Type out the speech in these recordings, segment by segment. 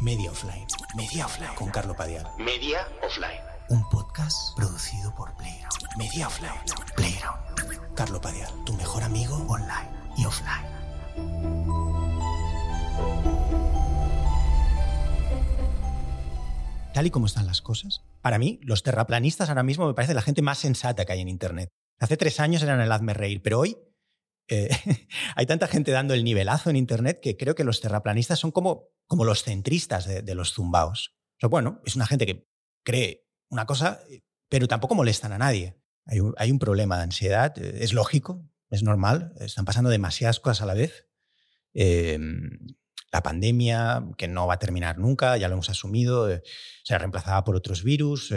Media Offline. Media Offline. Con Carlo Padial. Media Offline. Un podcast producido por Playground. Media Offline. Playground. Carlo Padial, tu mejor amigo online y offline. Tal y como están las cosas, para mí, los terraplanistas ahora mismo me parece la gente más sensata que hay en Internet. Hace tres años eran el hazme reír, pero hoy eh, hay tanta gente dando el nivelazo en Internet que creo que los terraplanistas son como, como los centristas de, los zumbaos. O bueno, es una gente que cree una cosa, pero tampoco molestan a nadie. Hay un, problema de ansiedad, eh, es lógico, es normal, están pasando demasiadas cosas a la vez. Em, la pandemia, que no va a terminar nunca, ya lo hemos asumido, eh, será reemplazada por otros virus.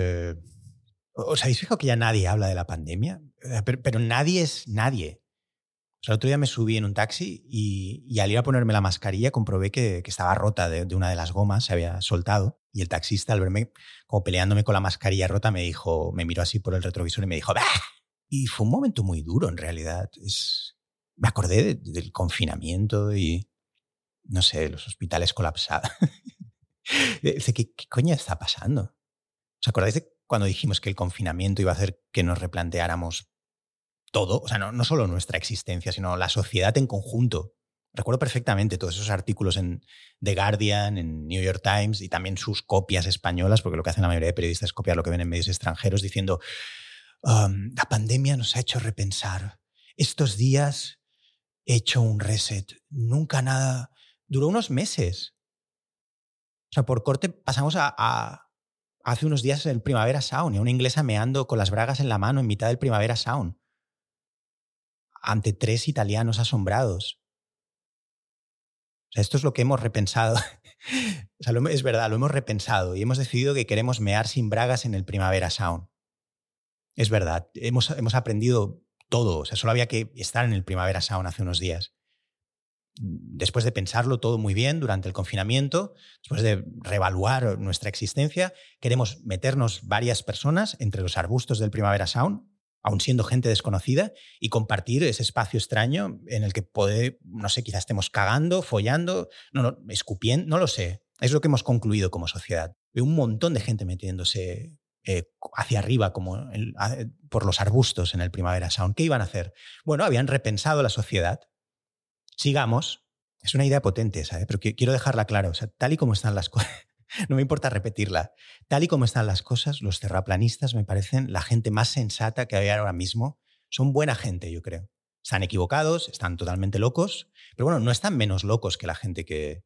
¿Os habéis fijado que ya nadie habla de la pandemia? pero nadie es nadie. O sea, el otro día me subí en un taxi y, al ir a ponerme la mascarilla comprobé que, estaba rota de, una de las gomas, se había soltado. Y el taxista, al verme como peleándome con la mascarilla rota, me dijo, me miró así por el retrovisor y me dijo, ¡Bah! Y fue un momento muy duro, en realidad. Es, me acordé del confinamiento y, no sé, los hospitales colapsados. ¿Qué, ¿Qué coño está pasando? ¿Os acordáis de cuando dijimos que el confinamiento iba a hacer que nos replanteáramos todo, o sea, no, solo nuestra existencia, sino la sociedad en conjunto. Recuerdo perfectamente todos esos artículos en The Guardian, en New York Times y también sus copias españolas, porque lo que hacen la mayoría de periodistas es copiar lo que ven en medios extranjeros, diciendo, um, la pandemia nos ha hecho repensar. Estos días he hecho un reset. Nunca nada. Duró unos meses. O sea, por corte pasamos a, hace unos días el Primavera Sound y a una inglesa meando con las bragas en la mano en mitad del Primavera Sound ante tres italianos asombrados. esto es lo que hemos repensado. es verdad, lo hemos repensado y hemos decidido que queremos mear sin bragas en el Primavera Sound. Es verdad, hemos, hemos aprendido todo. O sea, solo había que estar en el Primavera Sound hace unos días. Después de pensarlo todo muy bien durante el confinamiento, después de reevaluar nuestra existencia, queremos meternos varias personas entre los arbustos del Primavera Sound aún siendo gente desconocida, y compartir ese espacio extraño en el que puede, no sé, quizás estemos cagando, follando, no, no, escupiendo, no lo sé. Es lo que hemos concluido como sociedad. Veo un montón de gente metiéndose eh, hacia arriba, como por los arbustos en el Primavera Sound. ¿Qué iban a hacer? Bueno, habían repensado la sociedad. Sigamos. Es una idea potente esa, ¿eh? pero quiero dejarla clara. O sea, tal y como están las cosas. No me importa repetirla. Tal y como están las cosas, los terraplanistas me parecen la gente más sensata que hay ahora mismo. Son buena gente, yo creo. Están equivocados, están totalmente locos, pero bueno, no están menos locos que la gente que,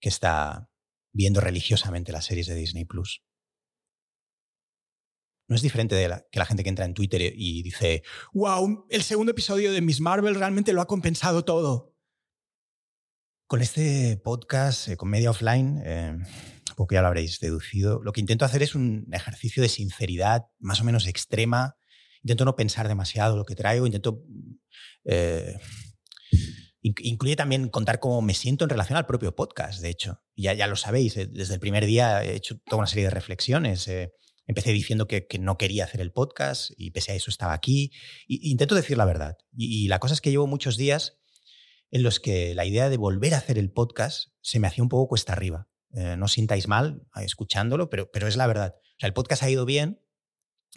que está viendo religiosamente las series de Disney Plus. No es diferente de la, que la gente que entra en Twitter y dice, wow, el segundo episodio de Miss Marvel realmente lo ha compensado todo. Con este podcast, eh, con Media Offline, eh, que ya lo habréis deducido, lo que intento hacer es un ejercicio de sinceridad más o menos extrema. Intento no pensar demasiado lo que traigo, intento... Eh, incluye también contar cómo me siento en relación al propio podcast, de hecho. Ya, ya lo sabéis, eh, desde el primer día he hecho toda una serie de reflexiones. Eh, empecé diciendo que, no quería hacer el podcast y pese a eso estaba aquí. Intento decir la verdad. Y, y, la cosa es que llevo muchos días en los que la idea de volver a hacer el podcast se me hacía un poco cuesta arriba. Eh, no sintáis mal eh, escuchándolo, pero, pero es la verdad. O sea, el podcast ha ido bien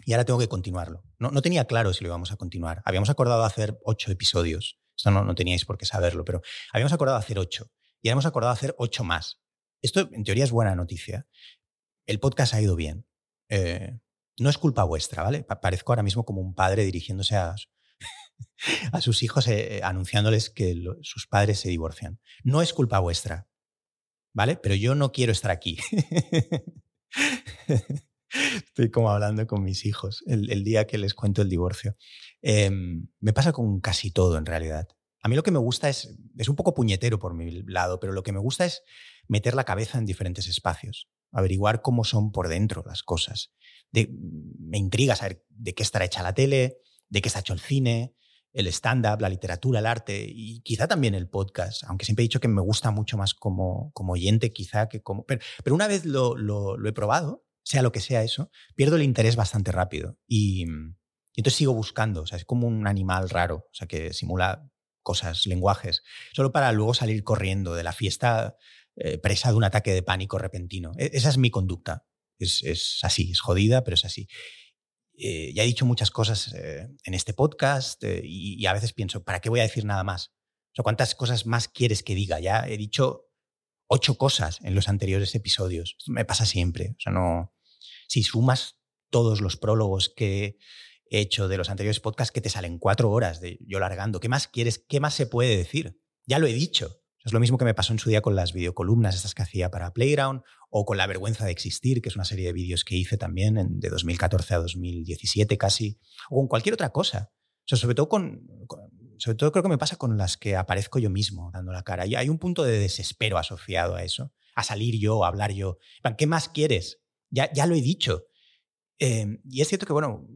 y ahora tengo que continuarlo. No, no tenía claro si lo íbamos a continuar. Habíamos acordado hacer ocho episodios. Esto no, no teníais por qué saberlo, pero habíamos acordado hacer ocho. Y hemos acordado hacer ocho más. Esto, en teoría, es buena noticia. El podcast ha ido bien. Eh, no es culpa vuestra, ¿vale? Parezco ahora mismo como un padre dirigiéndose a, a sus hijos anunciándoles que sus padres se divorcian. No es culpa vuestra. ¿Vale? Pero yo no quiero estar aquí. Estoy como hablando con mis hijos el, día que les cuento el divorcio. Em, me pasa con casi todo en realidad. A mí lo que me gusta es, es un poco puñetero por mi lado, pero lo que me gusta es meter la cabeza en diferentes espacios, averiguar cómo son por dentro las cosas. me intriga saber de qué estará hecha la tele, de qué está hecho el cine, el stand-up, la literatura, el arte y quizá también el podcast, aunque siempre he dicho que me gusta mucho más como, como oyente quizá que como... Pero, pero una vez lo, lo, he probado, sea lo que sea eso, pierdo el interés bastante rápido y, entonces sigo buscando, o sea, es como un animal raro, o sea, que simula cosas, lenguajes, solo para luego salir corriendo de la fiesta eh, presa de un ataque de pánico repentino. E, esa es mi conducta. Es, así, es jodida, pero es así. Eh, ya he dicho muchas cosas eh, en este podcast y, a veces pienso, ¿para qué voy a decir nada más? O ¿cuántas cosas más quieres que diga? Ya he dicho ocho cosas en los anteriores episodios. Me pasa siempre. O sea, no. Si sumas todos los prólogos que he hecho de los anteriores podcasts, que te salen cuatro horas de yo largando, ¿qué más quieres? ¿Qué más se puede decir? Ya lo he dicho. Es lo mismo que me pasó en su día con las videocolumnas estas que hacía para Playground o con La vergüenza de existir, que es una serie de vídeos que hice también de 2014 a 2017 casi, o con cualquier otra cosa. sobre todo con, sobre todo creo que me pasa con las que aparezco yo mismo dando la cara. Y hay un punto de desespero asociado a eso, a salir yo, a hablar yo. ¿Qué más quieres? Ya, ya lo he dicho. Eh, y es cierto que, bueno,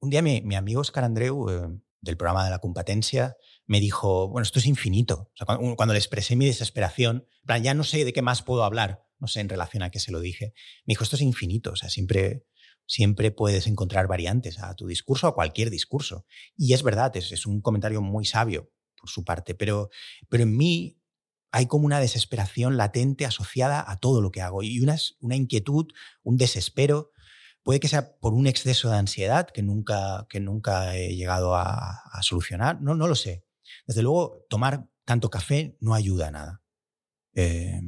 un día mi, amigo Oscar Andreu, eh, del programa de la competencia, me dijo, bueno, esto es infinito. cuando, le expresé mi desesperación, plan, ya no sé de qué más puedo hablar, no sé en relación a qué se lo dije, me dijo, esto es infinito, o sea, siempre, siempre puedes encontrar variantes a tu discurso, a cualquier discurso. Y es verdad, es, es un comentario muy sabio por su parte, pero, pero en mí hay como una desesperación latente asociada a todo lo que hago y una, una inquietud, un desespero. Puede que sea por un exceso de ansiedad que nunca, que nunca he llegado a, solucionar, no, no lo sé. Desde luego, tomar tanto café no ayuda a nada. Eh,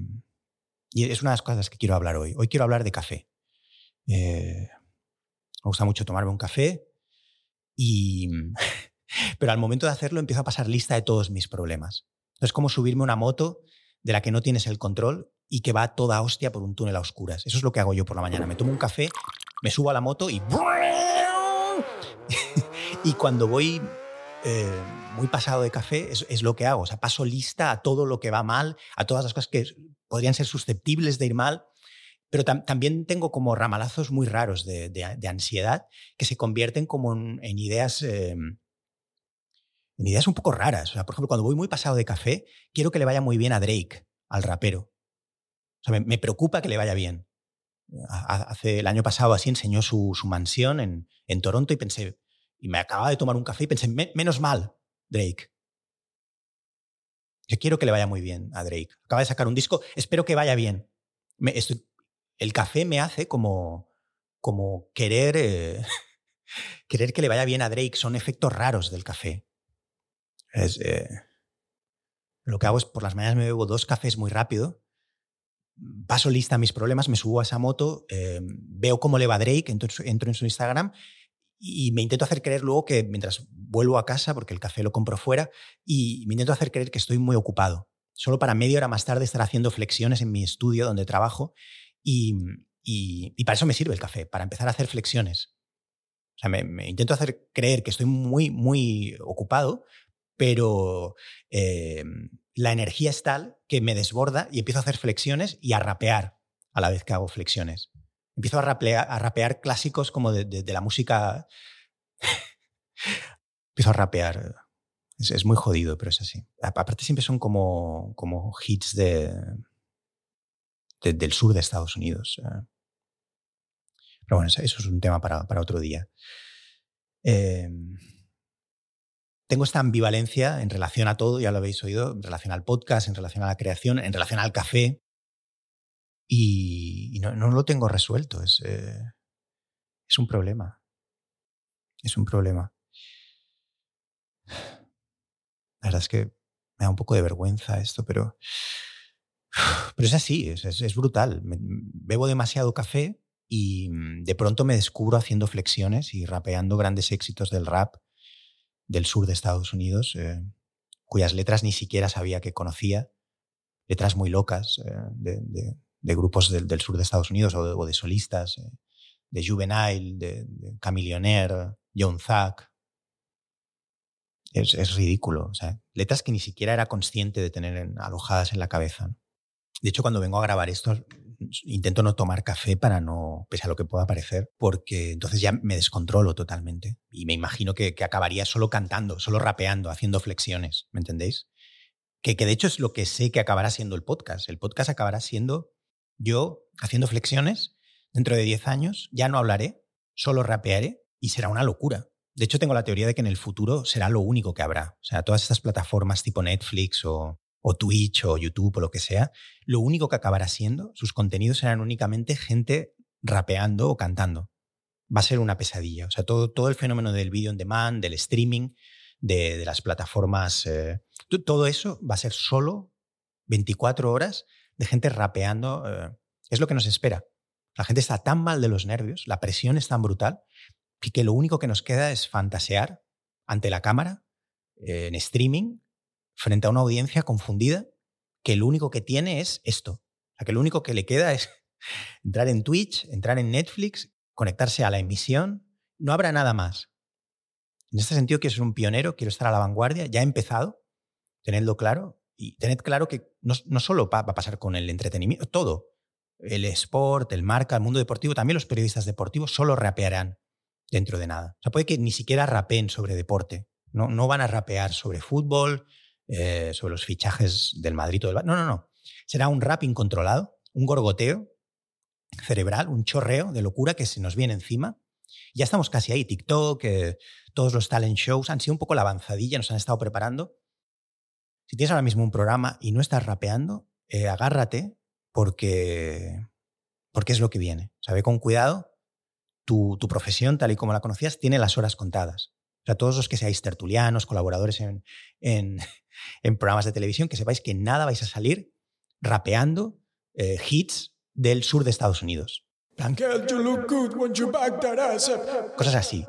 y es una de las cosas que quiero hablar hoy. Hoy quiero hablar de café. Eh, me gusta mucho tomarme un café y... Pero al momento de hacerlo empiezo a pasar lista de todos mis problemas. Es como subirme una moto de la que no tienes el control y que va toda hostia por un túnel a oscuras. Eso es lo que hago yo por la mañana. Me tomo un café, me subo a la moto y... y cuando voy eh, muy pasado de café es, lo que hago. O sea, paso lista a todo lo que va mal, a todas las cosas que podrían ser susceptibles de ir mal. Pero también tengo como ramalazos muy raros de, ansiedad que se convierten como en, ideas. Em, en ideas un poco raras. O sea, por ejemplo, cuando voy muy pasado de café, quiero que le vaya muy bien a Drake, al rapero. O sea, me, preocupa que le vaya bien. Hace el año pasado así enseñó su, mansión en, en Toronto y pensé, y me acababa de tomar un café y pensé, menos mal, Drake. Yo quiero que le vaya muy bien a Drake. Acaba de sacar un disco, espero que vaya bien. el café me hace como, como querer, eh, querer que le vaya bien a Drake. Son efectos raros del café. Eh, lo que hago es por las mañanas me bebo dos cafés muy rápido, paso lista a mis problemas, me subo a esa moto, eh, veo cómo le va Drake, entro, entro en su Instagram y me intento hacer creer luego que mientras vuelvo a casa, porque el café lo compro fuera, y me intento hacer creer que estoy muy ocupado. Solo para media hora más tarde estar haciendo flexiones en mi estudio donde trabajo y, y, para eso me sirve el café, para empezar a hacer flexiones. O sea, me, intento hacer creer que estoy muy, muy ocupado, pero eh, la energía es tal que me desborda y empiezo a hacer flexiones y a rapear a la vez que hago flexiones empiezo a rapear, clásicos como de, la música. empiezo a rapear. Es, muy jodido, pero es así. Aparte siempre son como, hits de, del sur de Estados Unidos. Eh. Pero bueno, eso es un tema para, para otro día. Em, tengo esta ambivalencia en relación a todo, ya lo habéis oído, en relación al podcast, en relación a la creación, en relación al café y, no, lo tengo resuelto. Es, eh, es un problema. Es un problema. La verdad es que me da un poco de vergüenza esto, pero, pero es así, es, es, brutal. bebo demasiado café y mm, de pronto me descubro haciendo flexiones y rapeando grandes éxitos del rap del sur de Estados Unidos, eh, cuyas letras ni siquiera sabía que conocía, letras muy locas eh, de grupos del, sur de Estados Unidos o de, solistas, eh, de Juvenile, de, de Camillionaire, John Zack. Es, ridículo. O sea, letras que ni siquiera era consciente de tener alojadas en la cabeza. De hecho, cuando vengo a grabar esto, intento no tomar café para no, pese a lo que pueda parecer, porque entonces ya me descontrolo totalmente. Y me imagino que, que acabaría solo cantando, solo rapeando, haciendo flexiones, ¿me entendéis? Que, que de hecho es lo que sé que acabará siendo el podcast. El podcast acabará siendo yo, haciendo flexiones, dentro de 10 años, ya no hablaré, solo rapearé y será una locura. De hecho, tengo la teoría de que en el futuro será lo único que habrá. O sea, todas estas plataformas tipo Netflix o, Twitch o YouTube o lo que sea, lo único que acabará siendo, sus contenidos serán únicamente gente rapeando o cantando. Va a ser una pesadilla. O sea, todo, todo el fenómeno del video on demand, del streaming, de, las plataformas, eh, todo eso va a ser solo 24 horas de gente rapeando. Eh, es lo que nos espera. La gente está tan mal de los nervios, la presión es tan brutal, que lo único que nos queda es fantasear ante la cámara, eh, en streaming, frente a una audiencia confundida, que lo único que tiene es esto. Que lo único que le queda es entrar en Twitch, entrar en Netflix, conectarse a la emisión. No habrá nada más. En este sentido, quiero ser un pionero, quiero estar a la vanguardia. Ya he empezado, tenedlo claro. Y tened claro que no, no solo va a pasar con el entretenimiento, todo. El sport, el marca, el mundo deportivo, también los periodistas deportivos solo rapearán dentro de nada. O sea, puede que ni siquiera rapeen sobre deporte. No, no van a rapear sobre fútbol, eh, sobre los fichajes del Madrid o del No, no, no. Será un rap incontrolado, un gorgoteo cerebral, un chorreo de locura que se nos viene encima. Ya estamos casi ahí. TikTok, eh, todos los talent shows han sido un poco la avanzadilla, nos han estado preparando. Si tienes ahora mismo un programa y no estás rapeando, eh, agárrate porque, porque es lo que viene. O con cuidado. Tu, tu profesión, tal y como la conocías, tiene las horas contadas. O sea, todos los que seáis tertulianos, colaboradores en, en, en programas de televisión, que sepáis que nada vais a salir rapeando eh, hits del sur de Estados Unidos. Cosas así.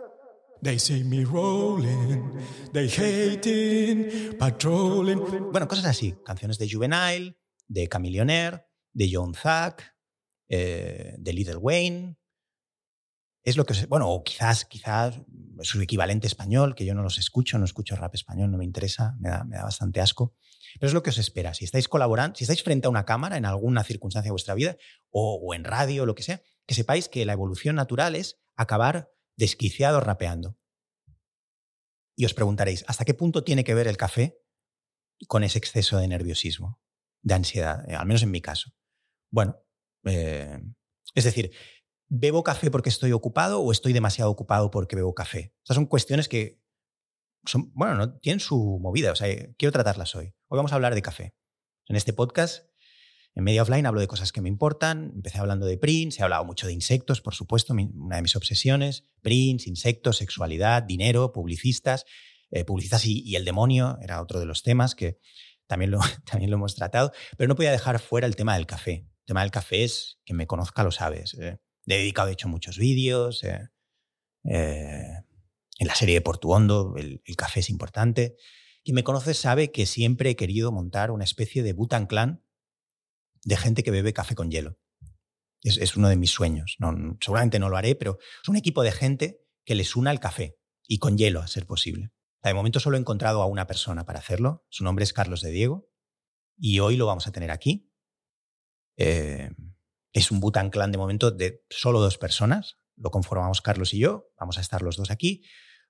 Bueno, cosas así. Canciones de Juvenile, de Camillionaire, de John Zack, eh, de Little Wayne. Es lo que, bueno, o quizás, quizás su equivalente español, que yo no los escucho, no escucho rap español, no me interesa, me da, me da bastante asco. Pero es lo que os espera. Si estáis colaborando, si estáis frente a una cámara en alguna circunstancia de vuestra vida, o, o en radio, o lo que sea, que sepáis que la evolución natural es acabar desquiciado rapeando. Y os preguntaréis, ¿hasta qué punto tiene que ver el café con ese exceso de nerviosismo, de ansiedad? Eh, al menos en mi caso. Bueno, eh, es decir, ¿bebo café porque estoy ocupado o estoy demasiado ocupado porque bebo café? Estas son cuestiones que son, bueno, no tienen su movida, o sea, quiero tratarlas hoy. Hoy vamos a hablar de café. En este podcast, en Media Offline, hablo de cosas que me importan. Empecé hablando de prints, he hablado mucho de insectos, por supuesto, una de mis obsesiones. Prints, insectos, sexualidad, dinero, publicistas. Eh, publicistas y, el demonio era otro de los temas que también lo, también lo hemos tratado. Pero no podía dejar fuera el tema del café. El tema del café es, que me conozca lo sabes. Eh. he dedicado, de hecho, muchos vídeos. Eh, en la serie de Portuondo, el, el café es importante. Quien me conoce sabe que siempre he querido montar una especie de Butan Clan de gente que bebe café con hielo. Es, uno de mis sueños. No, seguramente no lo haré, pero es un equipo de gente que les una el café y con hielo, a ser posible. De momento solo he encontrado a una persona para hacerlo. Su nombre es Carlos de Diego y hoy lo vamos a tener aquí. Eh, es un Butan Clan de momento de solo dos personas. Lo conformamos Carlos y yo. Vamos a estar los dos aquí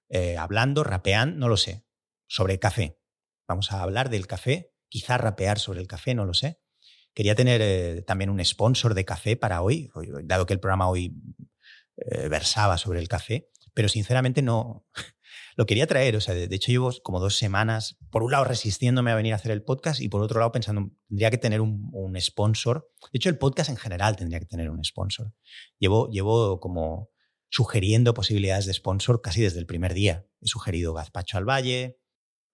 eh, hablando, rapeando, no lo sé, sobre café. Vamos a hablar del café, quizá rapear sobre el café, no lo sé. Quería tener eh, también un sponsor de café para hoy, dado que el programa hoy eh, versaba sobre el café, pero sinceramente no lo quería traer. O sea, de, hecho, llevo como dos semanas, por un lado, resistiéndome a venir a hacer el podcast y por otro lado, pensando, tendría que tener un, un sponsor. De hecho, el podcast en general tendría que tener un sponsor. Llevo, llevo como sugiriendo posibilidades de sponsor casi desde el primer día. He sugerido gazpacho al valle,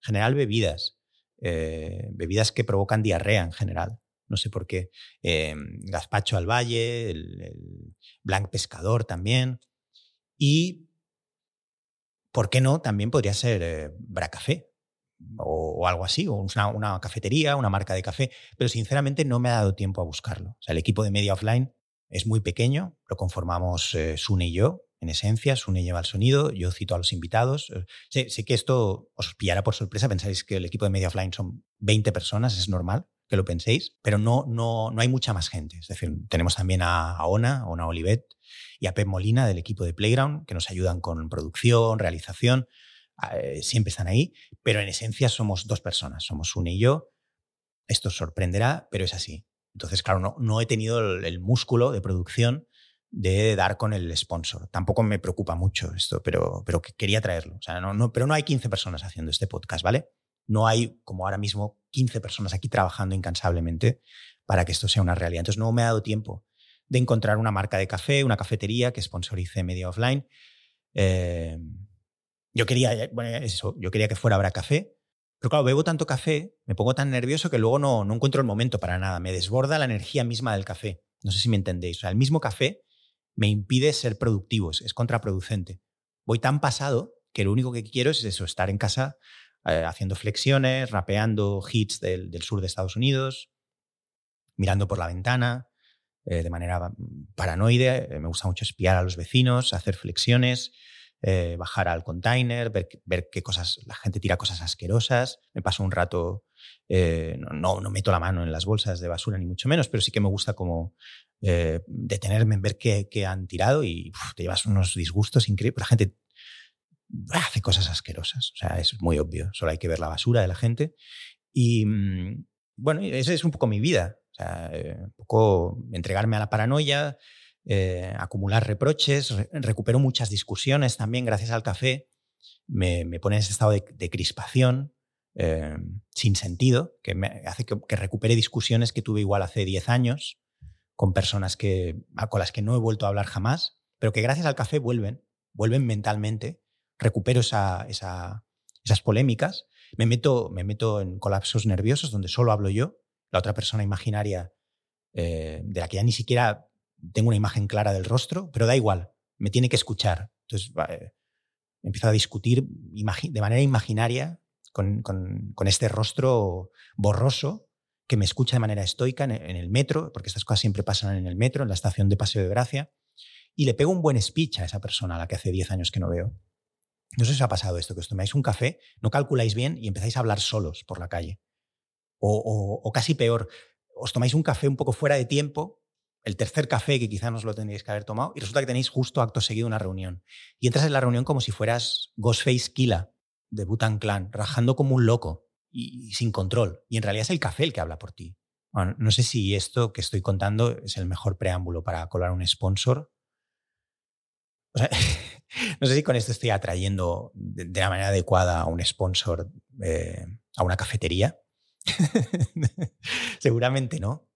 general bebidas, eh, bebidas que provocan diarrea en general. No sé por qué. Eh, gazpacho al valle, el, blanc pescador también. Y, ¿por qué no? También podría ser eh, Bracafé o, algo así, o una, cafetería, una marca de café. Pero sinceramente no me ha dado tiempo a buscarlo. O sea, el equipo de Media Offline es muy pequeño, lo conformamos Sune y yo, en esencia, Sune lleva el sonido, yo cito a los invitados. Eh, sé, que esto os pillará por sorpresa, pensáis que el equipo de Media Offline son 20 personas, es normal que lo penséis, pero no, no, no hay mucha más gente. Es decir, tenemos también a, Ona, a Ona Olivet y a Pep Molina del equipo de Playground, que nos ayudan con producción, realización, eh, siempre están ahí, pero en esencia somos dos personas, somos Sune y yo. Esto os sorprenderá, pero es así. Entonces, claro, no, no he tenido el músculo de producción de dar con el sponsor. Tampoco me preocupa mucho esto, pero, pero quería traerlo. O sea, no, no, pero no hay 15 personas haciendo este podcast, ¿vale? No hay, como ahora mismo, 15 personas aquí trabajando incansablemente para que esto sea una realidad. Entonces no me ha dado tiempo de encontrar una marca de café, una cafetería que sponsorice media offline. Eh, yo quería, bueno, eso, yo quería que fuera Habrá Café, pero claro, bebo tanto café, me pongo tan nervioso que luego no, no encuentro el momento para nada. Me desborda la energía misma del café. No sé si me entendéis. O sea, el mismo café me impide ser productivo, es, contraproducente. Voy tan pasado que lo único que quiero es eso, estar en casa eh, haciendo flexiones, rapeando hits del, sur de Estados Unidos, mirando por la ventana, eh, de manera mm, paranoide. Eh, me gusta mucho espiar a los vecinos, hacer flexiones, bajar al container, ver, qué cosas, la gente tira cosas asquerosas. Me paso un rato, no, no, meto la mano en las bolsas de basura, ni mucho menos, pero sí que me gusta como detenerme en ver qué, qué han tirado y te llevas unos disgustos increíbles. La gente hace cosas asquerosas. O sea, es muy obvio. Solo hay que ver la basura de la gente. Y mm, bueno, esa es un poco mi vida. O sea, eh, un poco entregarme a la paranoia, eh, acumular reproches, recupero muchas discusiones también gracias al café. Me, me pone en ese estado de, crispación eh, sin sentido, que me hace que, que, recupere discusiones que tuve igual hace 10 años con personas que, con las que no he vuelto a hablar jamás, pero que gracias al café vuelven, vuelven mentalmente recupero esa, esas polémicas, me meto, me meto en colapsos nerviosos donde solo hablo yo, la otra persona imaginaria eh, de la que ya ni siquiera tengo una imagen clara del rostro, pero da igual, me tiene que escuchar. Entonces eh, empiezo a discutir de manera imaginaria con, este rostro borroso que me escucha de manera estoica en, el metro, porque estas cosas siempre pasan en el metro, en la estación de Paseo de Gracia, y le pego un buen speech a esa persona a la que hace 10 años que no veo. No sé si os ha pasado esto, que os tomáis un café, no calculáis bien y empezáis a hablar solos por la calle. O, casi peor, os tomáis un café un poco fuera de tiempo, el tercer café que quizá no os lo tendríais que haber tomado, y resulta que tenéis justo acto seguido una reunión. Y entras en la reunión como si fueras Ghostface Killa de Butan Clan, rajando como un loco y, sin control. Y en realidad es el café el que habla por ti. no sé si esto que estoy contando es el mejor preámbulo para colar un sponsor. No sé si con esto estoy atrayendo de, la manera adecuada a un sponsor, eh, a una cafetería. Seguramente no.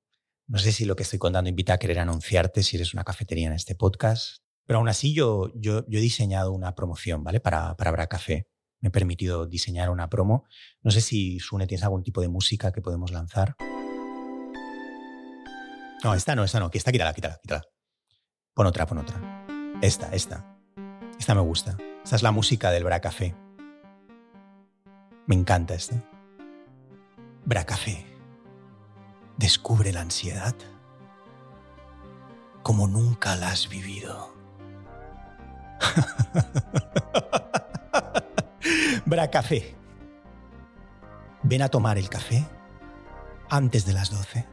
No sé si lo que estoy contando invita a querer anunciarte si eres una cafetería en este podcast. Pero aún así yo, yo, he diseñado una promoción, ¿vale? Para, para Bra Café. Me he permitido diseñar una promo. No sé si, Sune, tienes algún tipo de música que podemos lanzar. No, esta no, esta no. Esta quítala, quítala, quítala. Pon otra, pon otra. Esta, esta. Esta me gusta. Esta es la música del Bra Café. Me encanta esta. Bra Café. Descubre la ansiedad como nunca la has vivido. Bra Café. Ven a tomar el café antes de las 12.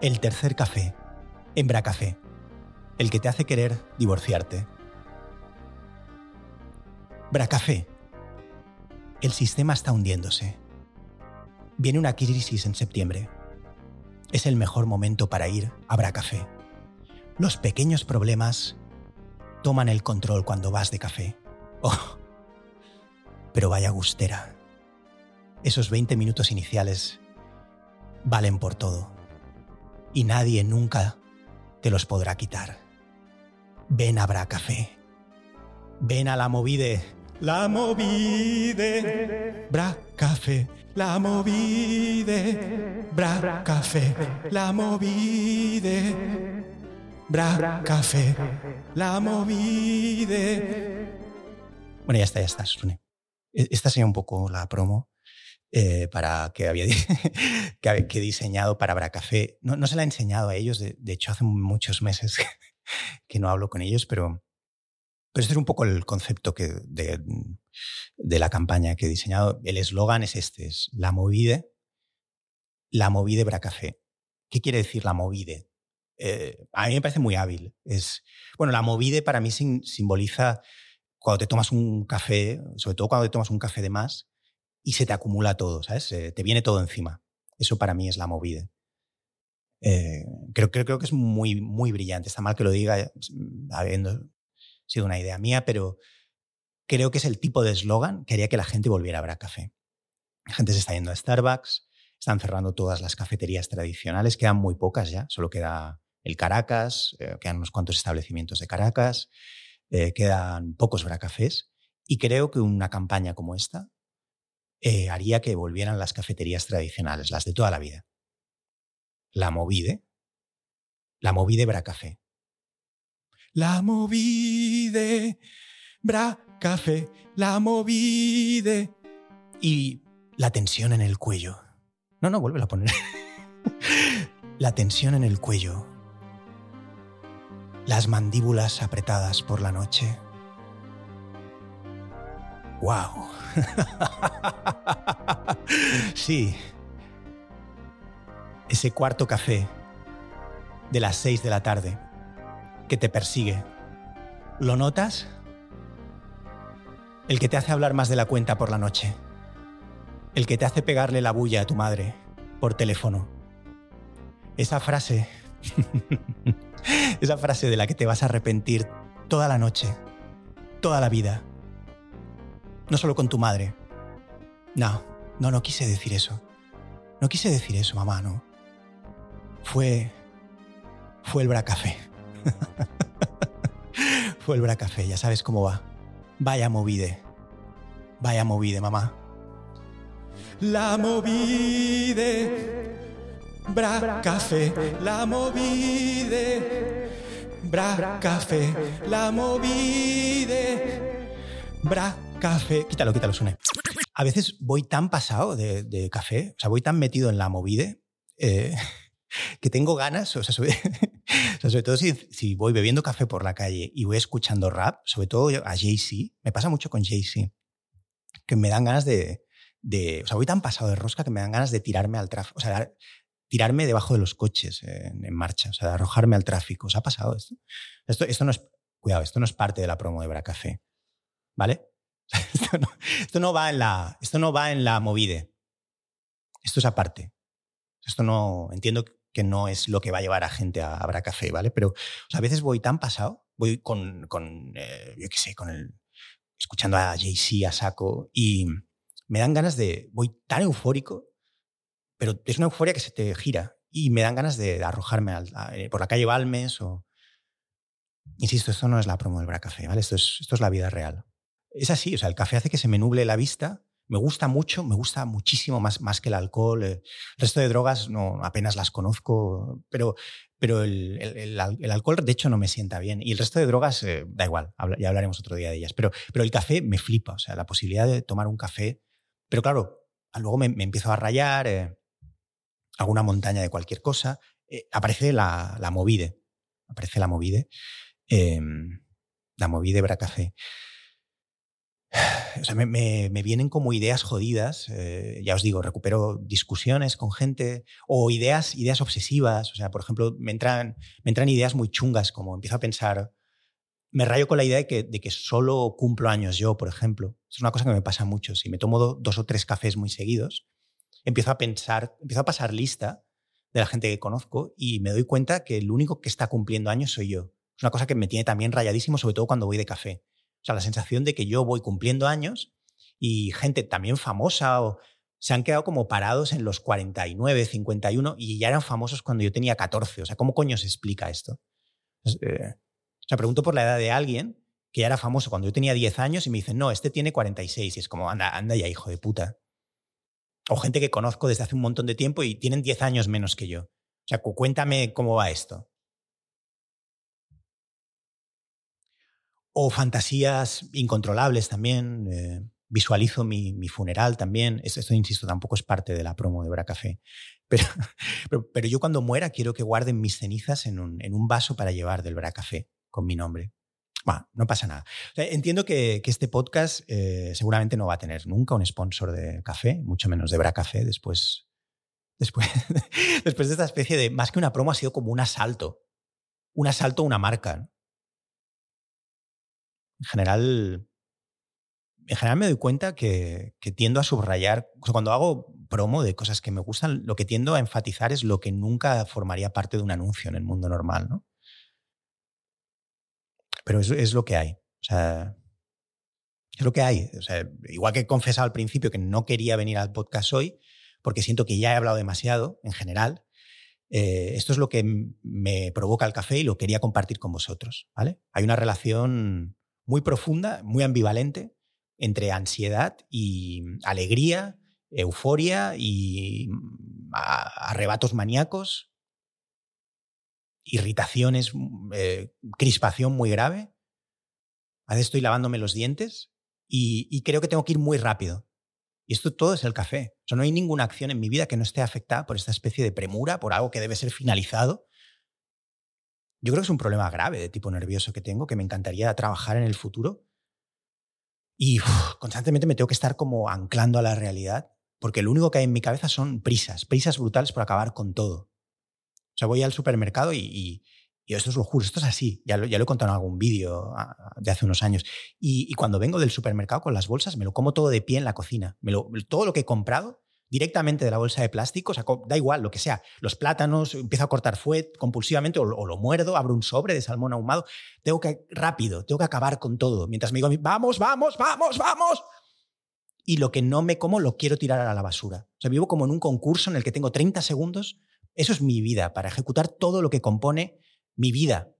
El tercer café en Bra Café. El que te hace querer divorciarte. Bracafé. El sistema está hundiéndose. Viene una crisis en septiembre. Es el mejor momento para ir a Bracafé. Los pequeños problemas toman el control cuando vas de café. Oh, pero vaya gustera. Esos 20 minutos iniciales valen por todo. Y nadie nunca te los podrá quitar. Ven a Bracafé. Ven a la movide la movide, bra café, la movide, bra café, la movide, bra café, la movide. Bueno, ya está, ya está, Sune. E, esta sería un poco la promo eh, para que había que, diseñado para Bracafé. No, no se la he enseñado a ellos, de hecho hace muchos meses que no hablo con ellos, pero pero este es un poco el concepto de, de la campaña que he diseñado. El eslogan es este, es la movide, la movide Bracafé. ¿Qué quiere decir la movide? Eh, a mí me parece muy hábil. Es, bueno, la movide para mí simboliza cuando te tomas un café, sobre todo cuando te tomas un café de más y se te acumula todo, ¿sabes? te viene todo encima. Eso para mí es la movide. Eh, creo, creo, creo, que es muy, muy brillante. Está mal que lo diga habiendo sido una idea mía, pero creo que es el tipo de eslogan que haría que la gente volviera a Bracafé. La gente se está yendo a Starbucks, están cerrando todas las cafeterías tradicionales, quedan muy pocas ya, solo queda el Caracas, eh, quedan unos cuantos establecimientos de Caracas, eh, quedan pocos bracafés y creo que una campaña como esta eh, haría que volvieran las cafeterías tradicionales, las de toda la vida. La Movide, la Movide Bracafé. La Movide Bracafé, la Movide. Y la tensión en el cuello. No, no, vuelve a poner. la tensión en el cuello. Las mandíbulas apretadas por la noche. ¡Wow! sí. Ese cuarto café de las seis de la tarde que te persigue. ¿Lo notas? El que te hace hablar más de la cuenta por la noche el que te hace pegarle la bulla a tu madre por teléfono. Esa frase, esa frase de la que te vas a arrepentir toda la noche, toda la vida. No solo con tu madre. No, no, no quise decir eso. No quise decir eso, mamá, no. Fue... Fue el bracafé. fue el bracafé, ya sabes cómo va. Vaya movide. Vaya movide, mamá. La movide, bra café, la movide, bra café, la movide, bra café. Quítalo, quítalo, Sune. A veces voy tan pasado de, café, o sea, voy tan metido en la movide eh, que tengo ganas, o sea, sobre, todo si, voy bebiendo café por la calle y voy escuchando rap, sobre todo a Jay-Z, me pasa mucho con Jay-Z, que me dan ganas de, o sea, voy tan pasado de rosca que me dan ganas de tirarme al tráfico, o sea, tirarme debajo de los coches en, marcha, o sea, de arrojarme al tráfico. ¿Os ha pasado esto? esto? Esto no es, cuidado, esto no es parte de la promo de Bracafé, ¿vale? Esto no, va en la, esto no va en la movide. Esto es aparte. Esto no, entiendo no es lo que va a llevar a gente a, a Bracafé, ¿vale? Pero a veces voy tan pasado, voy con, con eh, yo qué sé, con el, escuchando a Jay-Z a saco y me dan ganas de, voy tan eufórico, pero es una euforia que se te gira y me dan ganas de arrojarme eh, por la calle Balmes o... Insisto, esto no es la promo del Bracafé, ¿vale? Esto es, esto es la vida real. Es así, o sea, el café hace que se me nuble la vista, me gusta mucho, me gusta muchísimo más, más que el alcohol. Eh, el resto de drogas no, apenas las conozco, pero, pero el, el, alcohol de hecho no me sienta bien. Y el resto de drogas eh, da igual, ya hablaremos otro día de ellas. Pero, pero el café me flipa, o sea, la posibilidad de tomar un café pero claro, luego me, empiezo a rayar, eh, montaña de cualquier cosa, eh, aparece la, la, movide, aparece la movide, em, la movide Bracafé. O sea, me, vienen como ideas jodidas, eh, ya os digo, recupero discusiones con gente o ideas, ideas obsesivas, o sea, por ejemplo, me entran, me entran ideas muy chungas, como empiezo a pensar, me rayo con la idea de que, de que, solo cumplo años yo, por ejemplo. Es una cosa que me pasa mucho. Si me tomo dos o tres cafés muy seguidos, empiezo a pensar, empiezo a pasar lista de la gente que conozco y me doy cuenta que el único que está cumpliendo años soy yo. Es una cosa que me tiene también rayadísimo, sobre todo cuando voy de café. La sensación de que yo voy cumpliendo años y gente también famosa se han quedado como parados en los 49, 51 y ya eran famosos cuando yo tenía 14. O sea, ¿cómo coño se explica esto? Eh, o sea, pregunto por la edad de alguien que ya era famoso cuando yo tenía 10 años y me dicen, no, este tiene 46. Y es como, anda, anda ya, hijo de puta. O gente que conozco desde hace un montón de tiempo y tienen 10 años menos que yo. O sea, cuéntame cómo va esto. O fantasías incontrolables también. Eh, visualizo mi, mi, funeral también. Esto, insisto, tampoco es parte de la promo de Bracafé. Pero, pero, pero, yo cuando muera quiero que guarden mis cenizas en un, en un vaso para llevar del Bracafé con mi nombre. Bueno, no pasa nada. entiendo que, que, este podcast eh, seguramente no va a tener nunca un sponsor de café, mucho menos de Bracafé después, después, después de esta especie de, más que una promo, ha sido como un asalto. Un asalto a una marca. En general, en general me doy cuenta que, tiendo a subrayar, cuando hago promo de cosas que me gustan, lo que tiendo a enfatizar es lo que nunca formaría parte de un anuncio en el mundo normal, ¿no? Pero es, es lo que hay. O sea, Es lo que hay. O sea, igual que he confesado al principio que no quería venir al podcast hoy, porque siento que ya he hablado demasiado en general, eh, esto es lo que me provoca el café y lo quería compartir con vosotros. ¿vale? Hay una relación muy profunda, muy ambivalente entre ansiedad y alegría, euforia y mm, arrebatos maníacos, irritaciones, eh, crispación muy grave. A veces estoy lavándome los dientes y, creo que tengo que ir muy rápido. Y esto todo es el café. O no hay ninguna acción en mi vida que no esté afectada por esta especie de premura, por algo que debe ser finalizado. Yo creo que es un problema grave de tipo nervioso que tengo, que me encantaría trabajar en el futuro. Y constantemente me tengo que estar como anclando a la realidad, porque lo único que hay en mi cabeza son prisas, prisas brutales por acabar con todo. O sea, voy al supermercado y, y esto es lo juro, esto es así. Ya lo, ya lo he contado en algún vídeo ah, de hace unos años. Y, cuando vengo del supermercado con las bolsas, me lo como todo de pie en la cocina. Me lo, todo lo que he comprado directamente de la bolsa de plástico, o sea, da igual, lo que sea. Los plátanos, empiezo a cortar fuet compulsivamente o, lo muerdo, abro un sobre de salmón ahumado. Tengo que, rápido, tengo que acabar con todo. Mientras me digo, vamos, vamos, vamos, vamos. Y lo que no me como lo quiero tirar a la basura. O sea, vivo como en un concurso en el que tengo 30 segundos. Eso es mi vida, para ejecutar todo lo que compone mi vida.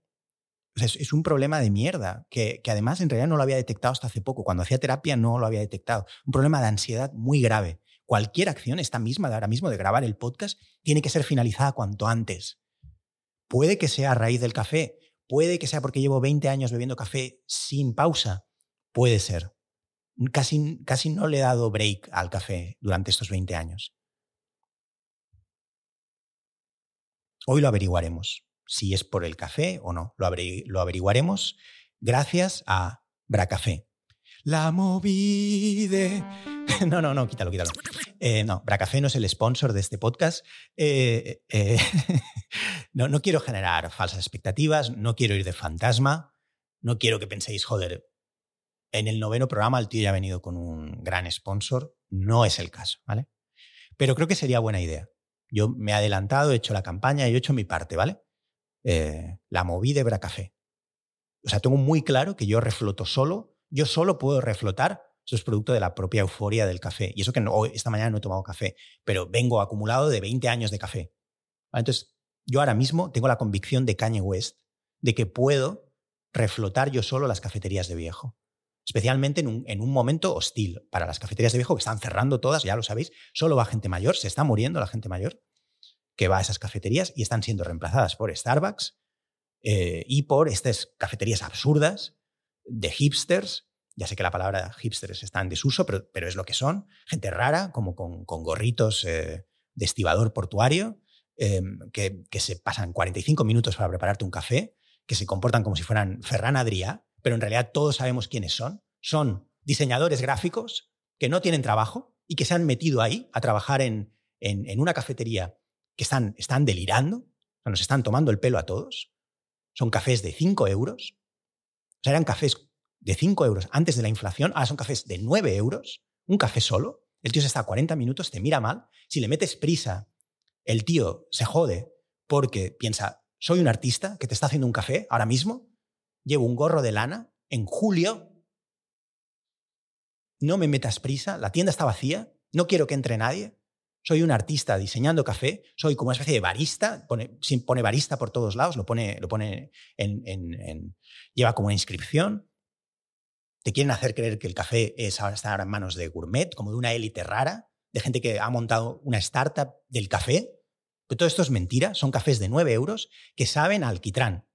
es, un problema de mierda, que, además en realidad no lo había detectado hasta hace poco. Cuando hacía terapia no lo había detectado. Un problema de ansiedad muy grave. Cualquier acción, esta misma de ahora mismo, de grabar el podcast, tiene que ser finalizada cuanto antes. Puede que sea a raíz del café, puede que sea porque llevo 20 años bebiendo café sin pausa, puede ser. Casi, casi no le he dado break al café durante estos 20 años. Hoy lo averiguaremos si es por el café o no. Lo, averiguaremos gracias a Bracafé. La movide. No, no, no, quítalo, quítalo. Eh, no, Bracafé no es el sponsor de este podcast. Eh, eh, no, no quiero generar falsas expectativas, no quiero ir de fantasma, no quiero que penséis, joder, en el noveno programa el tío ya ha venido con un gran sponsor. No es el caso, ¿vale? Pero creo que sería buena idea. Yo me he adelantado, he hecho la campaña y he hecho mi parte, ¿vale? La moví de Bracafé. O sea, tengo muy claro que yo refloto solo, yo solo puedo reflotar, eso es producto de la propia euforia del café. Y eso que no, esta mañana no he tomado café, pero vengo acumulado de 20 años de café. Entonces, yo ahora mismo tengo la convicción de Kanye West de que puedo reflotar yo solo las cafeterías de viejo. Especialmente en un, en un momento hostil para las cafeterías de viejo que están cerrando todas, ya lo sabéis, solo va gente mayor, se está muriendo la gente mayor que va a esas cafeterías y están siendo reemplazadas por Starbucks eh, y por estas cafeterías absurdas de hipsters. Ya sé que la palabra hipsters está en desuso, pero, pero es lo que son. Gente rara, como con, gorritos eh, de estibador portuario, em, que, que, se pasan 45 minutos para prepararte un café, que se comportan como si fueran Ferran Adrià, pero en realidad todos sabemos quiénes son. Son diseñadores gráficos que no tienen trabajo y que se han metido ahí a trabajar en, en, en una cafetería que están, están delirando, nos están tomando el pelo a todos. Son cafés de 5 euros. O sea, eran cafés de 5 euros antes de la inflación, ahora son cafés de 9 euros, un café solo. El tío se está a 40 minutos, te mira mal. Si le metes prisa, el tío se jode porque piensa, soy un artista que te está haciendo un café ahora mismo, llevo un gorro de lana, en julio, no me metas prisa, la tienda está vacía, no quiero que entre nadie, soy un artista diseñando café, soy como una especie de barista, pone, barista por todos lados, lo pone, lo pone en, lleva como una inscripción. Te quieren hacer creer que el café es está en manos de gourmet, como de una élite rara, de gente que ha montado una startup del café. Pero todo esto es mentira, son cafés de 9 euros que saben alquitrán.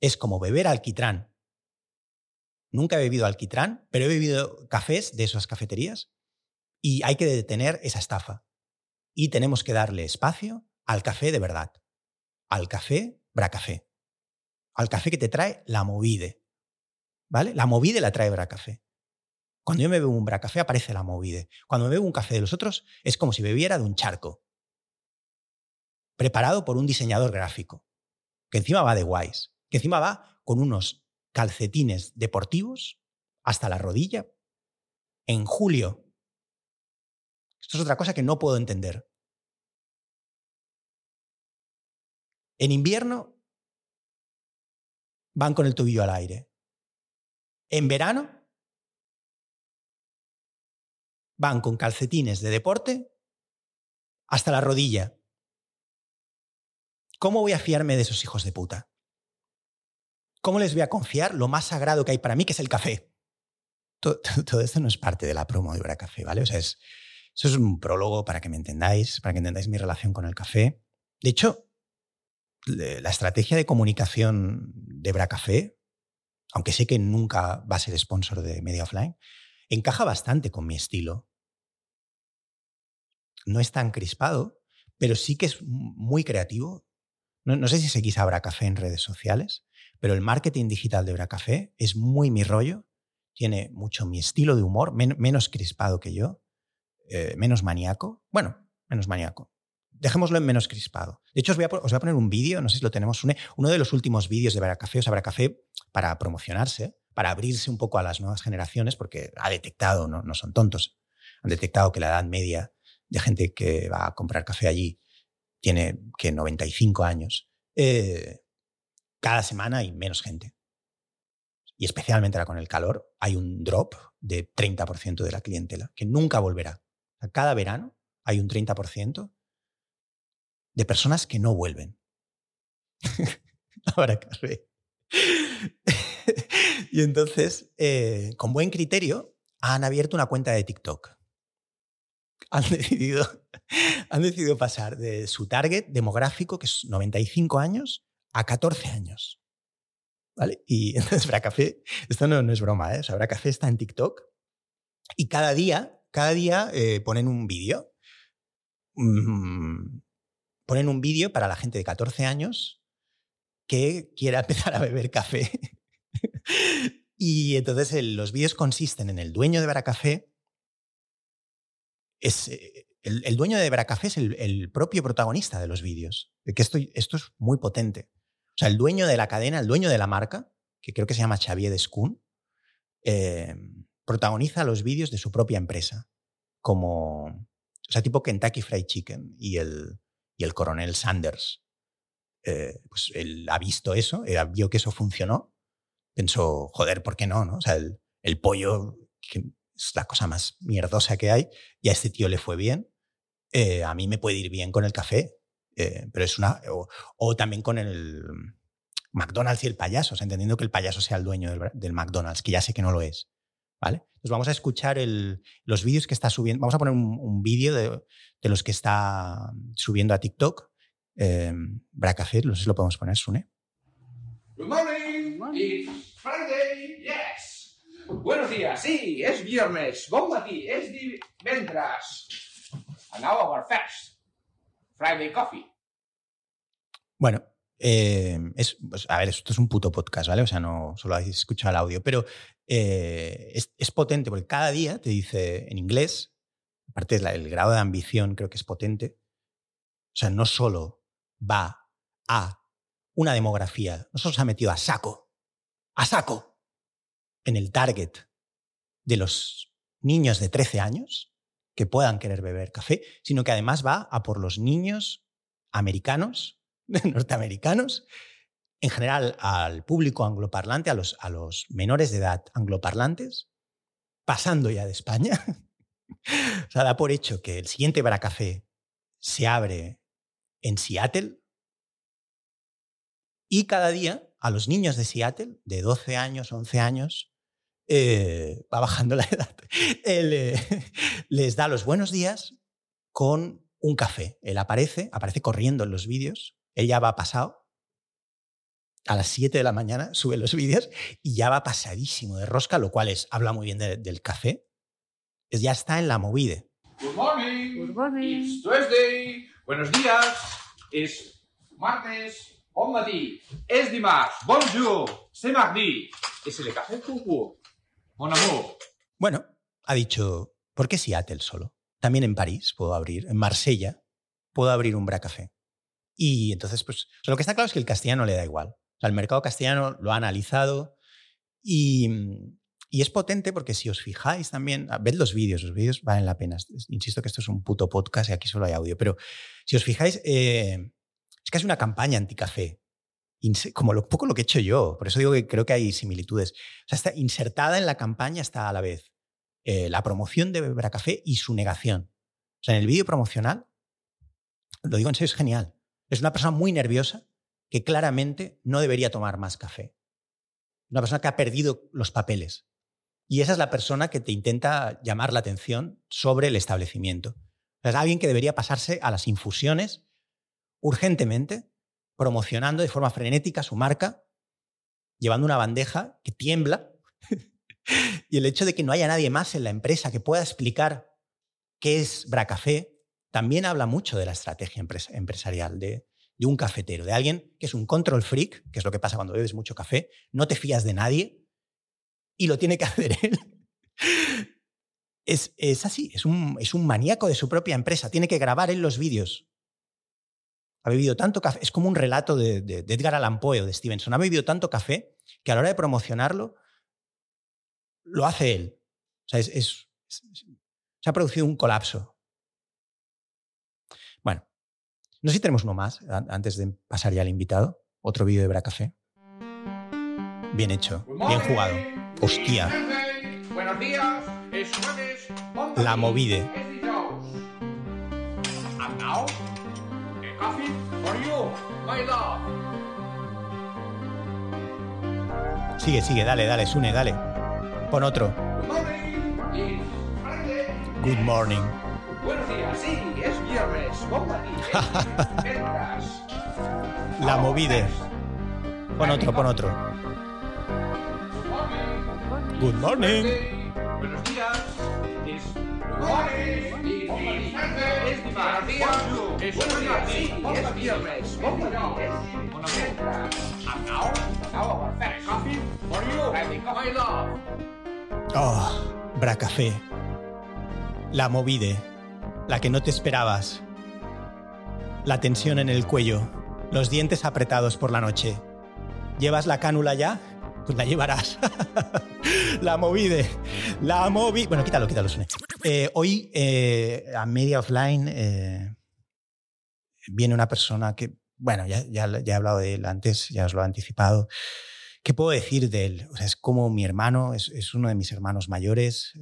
Es como beber alquitrán. Nunca he bebido alquitrán, pero he bebido cafés de esas cafeterías y hay que detener esa estafa. Y tenemos que darle espacio al café de verdad. Al café Bracafé. Al café que te trae la movide. ¿Vale? La movide la trae Bracafé. Cuando yo me bebo un Bracafé aparece la movide. Cuando me bebo un café de los otros es como si bebiera de un charco. Preparado por un diseñador gráfico. Que encima va de guays. Que encima va con unos calcetines deportivos hasta la rodilla. En julio esto es otra cosa que no puedo entender. En invierno van con el tobillo al aire. En verano van con calcetines de deporte hasta la rodilla. ¿Cómo voy a fiarme de esos hijos de puta? ¿Cómo les voy a confiar lo más sagrado que hay para mí, que es el café? Todo, esto no es parte de la promo de Bracafé, ¿vale? O sea, es, eso es un prólogo para que me entendáis, para que entendáis mi relación con el café. De hecho, la estrategia de comunicación de Bracafé, aunque sé que nunca va a ser sponsor de Media Offline, encaja bastante con mi estilo. No es tan crispado, pero sí que es muy creativo. No, sé si seguís a Bracafé en redes sociales, pero el marketing digital de Bracafé es muy mi rollo. Tiene mucho mi estilo de humor, menos crispado que yo, eh, menos maníaco. Bueno, menos maníaco. Dejémoslo en menos crispado. De hecho, os voy a, poner un vídeo, no sé si lo tenemos, uno de los últimos vídeos de Bracafé. O sea, Bracafé, para promocionarse, para abrirse un poco a las nuevas generaciones, porque ha detectado, no, no son tontos, han detectado que la edad media de gente que va a comprar café allí tiene que 95 años. Eh, cada semana hay menos gente. Y especialmente ahora con el calor, hay un drop de 30% de la clientela, que nunca volverá. Cada verano hay un 30% de personas que no vuelven. ahora café. y entonces, eh, con buen criterio, han abierto una cuenta de TikTok. Han decidido, han decidido pasar de su target demográfico, que es 95 años, a 14 años. ¿Vale? Y entonces Bracafé, esto no, es broma, ¿eh? O sea, Bracafé está en TikTok y cada día, cada día eh, ponen un vídeo. Mm, ponen un vídeo para la gente de 14 años que quiera empezar a beber café. y entonces los vídeos consisten en el dueño de Bracafé. Es, eh, el, dueño de Bracafé es el, propio protagonista de los vídeos. Que esto, esto es muy potente. O sea, el dueño de la cadena, el dueño de la marca, que creo que se llama Xavier Descun, eh, protagoniza los vídeos de su propia empresa. Como, o sea, tipo Kentucky Fried Chicken y el, y el coronel Sanders. Eh, pues él ha visto eso, vio que eso funcionó, pensó, joder, ¿por qué no? no? O sea, el, el pollo, es la cosa más mierdosa que hay, y a este tío le fue bien. Eh, a mí me puede ir bien con el café, eh, pero es una. O, también con el McDonald's y el payaso, o sea, entendiendo que el payaso sea el dueño del, McDonald's, que ya sé que no lo es. ¿Vale? Entonces vamos a escuchar el, los vídeos que está subiendo. Vamos a poner un, vídeo de, de, los que está subiendo a TikTok. Eh, no sé si lo podemos poner, Sune. Good morning. It's Friday. Yes. Buenos días. Sí, es viernes. Bon matí. Es divendres. And now our first Friday coffee. Bueno, eh, es, pues, a ver, esto es un puto podcast, ¿vale? O sea, no solo habéis escuchado el audio, pero eh, es, potente porque cada día te dice en inglés, aparte el grado de ambición creo que es potente, o sea, no solo va a una demografía, no solo se ha metido a saco, a saco, en el target de los niños de 13 años que puedan querer beber café, sino que además va a por los niños americanos, norteamericanos, en general al público angloparlante, a los, a los menores de edad angloparlantes, pasando ya de España. o sea, da por hecho que el siguiente Baracafé se abre en Seattle y cada día a los niños de Seattle, de 12 años, 11 años, eh, va bajando la edad, eh, les da los buenos días con un café. Él aparece, aparece corriendo en los vídeos, él ya va pasado, a las 7 de la mañana sube los vídeos y ya va pasadísimo de rosca, lo cual es, habla muy bien del café, es, ya está en la movida. Good morning. Good morning. It's Tuesday. Buenos días. Es martes. Bon matí, dimarts, bonjour, c'est mardi. ¿Es el café pour Mon amour. Bueno, ha dicho, ¿por qué Seattle solo? También en París puedo abrir, en Marsella puedo abrir un bracafé. Y entonces, pues, lo que está claro es que el castellano le da igual. El mercado castellano lo ha analizado y, y es potente porque si os fijáis también, ah, ved los vídeos, los vídeos valen la pena. Insisto que esto es un puto podcast y aquí solo hay audio, pero si os fijáis, eh, es una campaña anticafé, como lo poco lo que he hecho yo. Por eso digo que creo que hay similitudes. O sea, está insertada en la campaña está a la vez eh, la promoción de Bracafé y su negación. O sea, en el vídeo promocional, lo digo en serio, es genial. Es una persona muy nerviosa que claramente no debería tomar más café. Una persona que ha perdido los papeles. Y esa es la persona que te intenta llamar la atención sobre el establecimiento. es alguien que debería pasarse a las infusiones urgentemente, promocionando de forma frenética su marca, llevando una bandeja que tiembla. y el hecho de que no haya nadie más en la empresa que pueda explicar qué es Bracafé también habla mucho de la estrategia empresarial de, de un cafetero, de alguien que es un control freak, que es lo que pasa cuando bebes mucho café, no te fías de nadie y lo tiene que hacer él. Es, es así, es un, es un maníaco de su propia empresa, tiene que grabar él los vídeos. Ha bebido tanto café, es como un relato de, Edgar Allan Poe o de Stevenson, ha bebido tanto café que a la hora de promocionarlo lo hace él. O sea, es, se ha producido un colapso. Bueno, no sé si tenemos uno más antes de pasar ya al invitado. Otro vídeo de Bracafé. Bien hecho, bien jugado. Hostia. Buenos días, La movide. Sigue, sigue, dale, dale, Sune, dale. Pon otro. Good morning. La movide. Pon otro, pon otro. Good morning. Buenos días. Es. Es viernes. Oh, Bracafé. La movide. La que no te esperabas. La tensión en el cuello. Los dientes apretados por la noche. ¿Llevas la cánula ya? Pues la llevarás. la movide. La movi. Bueno, quítalo, quítalo, Sune. Eh, hoy, eh, a media offline, eh, viene una persona que, bueno, ya, ya, ya, he hablado de él antes, ya os lo he anticipado. ¿Qué puedo decir de él? O sea, es como mi hermano, es, es uno de mis hermanos mayores.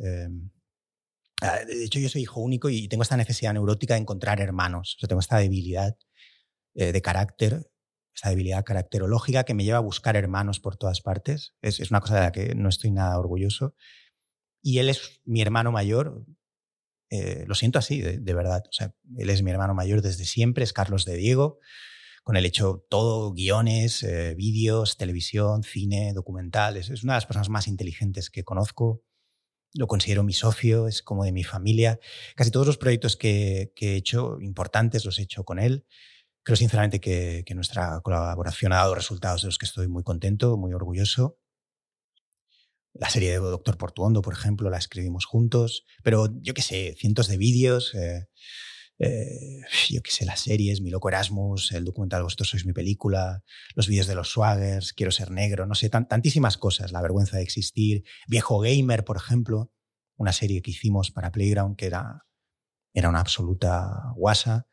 Ah, de hecho, yo soy hijo único y tengo esta necesidad neurótica de encontrar hermanos. O sea, tengo esta debilidad de carácter esta debilidad caracterológica que me lleva a buscar hermanos por todas partes. Es, una cosa de la que no estoy nada orgulloso. Y él es mi hermano mayor. Eh, lo siento así, de, de, verdad. O sea, él es mi hermano mayor desde siempre, es Carlos de Diego. Con él he hecho todo, guiones, eh, vídeos, televisión, cine, documentales. Es una de las personas más inteligentes que conozco. Lo considero mi socio, es como de mi familia. Casi todos los proyectos que, que he hecho, importantes, los he hecho con él. Creo sinceramente que, nuestra colaboración ha dado resultados de los que estoy muy contento, muy orgulloso. La serie de Doctor Portuondo, por ejemplo, la escribimos juntos, pero yo qué sé, cientos de vídeos, eh, eh, yo qué sé, las series, Mi Loco Erasmus, el documental Vosotros sois mi película, los vídeos de los Swaggers, Quiero ser negro, no sé, tantísimas cosas, La vergüenza de existir, Viejo Gamer, por ejemplo, una serie que hicimos para Playground que era, era una absoluta guasa.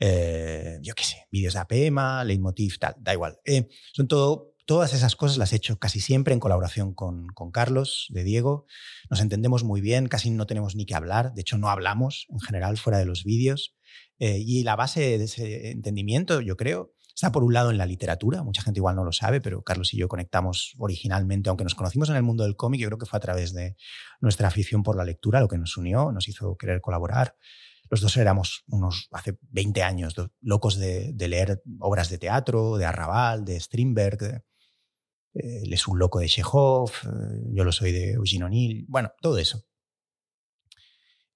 Eh, yo qué sé, vídeos de APEMA, Leitmotiv, tal, da igual. Eh, son todo, todas esas cosas las he hecho casi siempre en colaboración con, con, Carlos, de Diego. Nos entendemos muy bien, casi no tenemos ni que hablar, de hecho no hablamos en general fuera de los vídeos. Eh, y la base de ese entendimiento, yo creo, está por un lado en la literatura, mucha gente igual no lo sabe, pero Carlos y yo conectamos originalmente, aunque nos conocimos en el mundo del cómic, yo creo que fue a través de nuestra afición por la lectura lo que nos unió, nos hizo querer colaborar. Los dos éramos unos, hace 20 años, locos de, leer obras de teatro, de Arrabal, de Strindberg. Eh, él es un loco de Chekhov, eh, yo lo soy de Eugene O'Neill. Bueno, todo eso.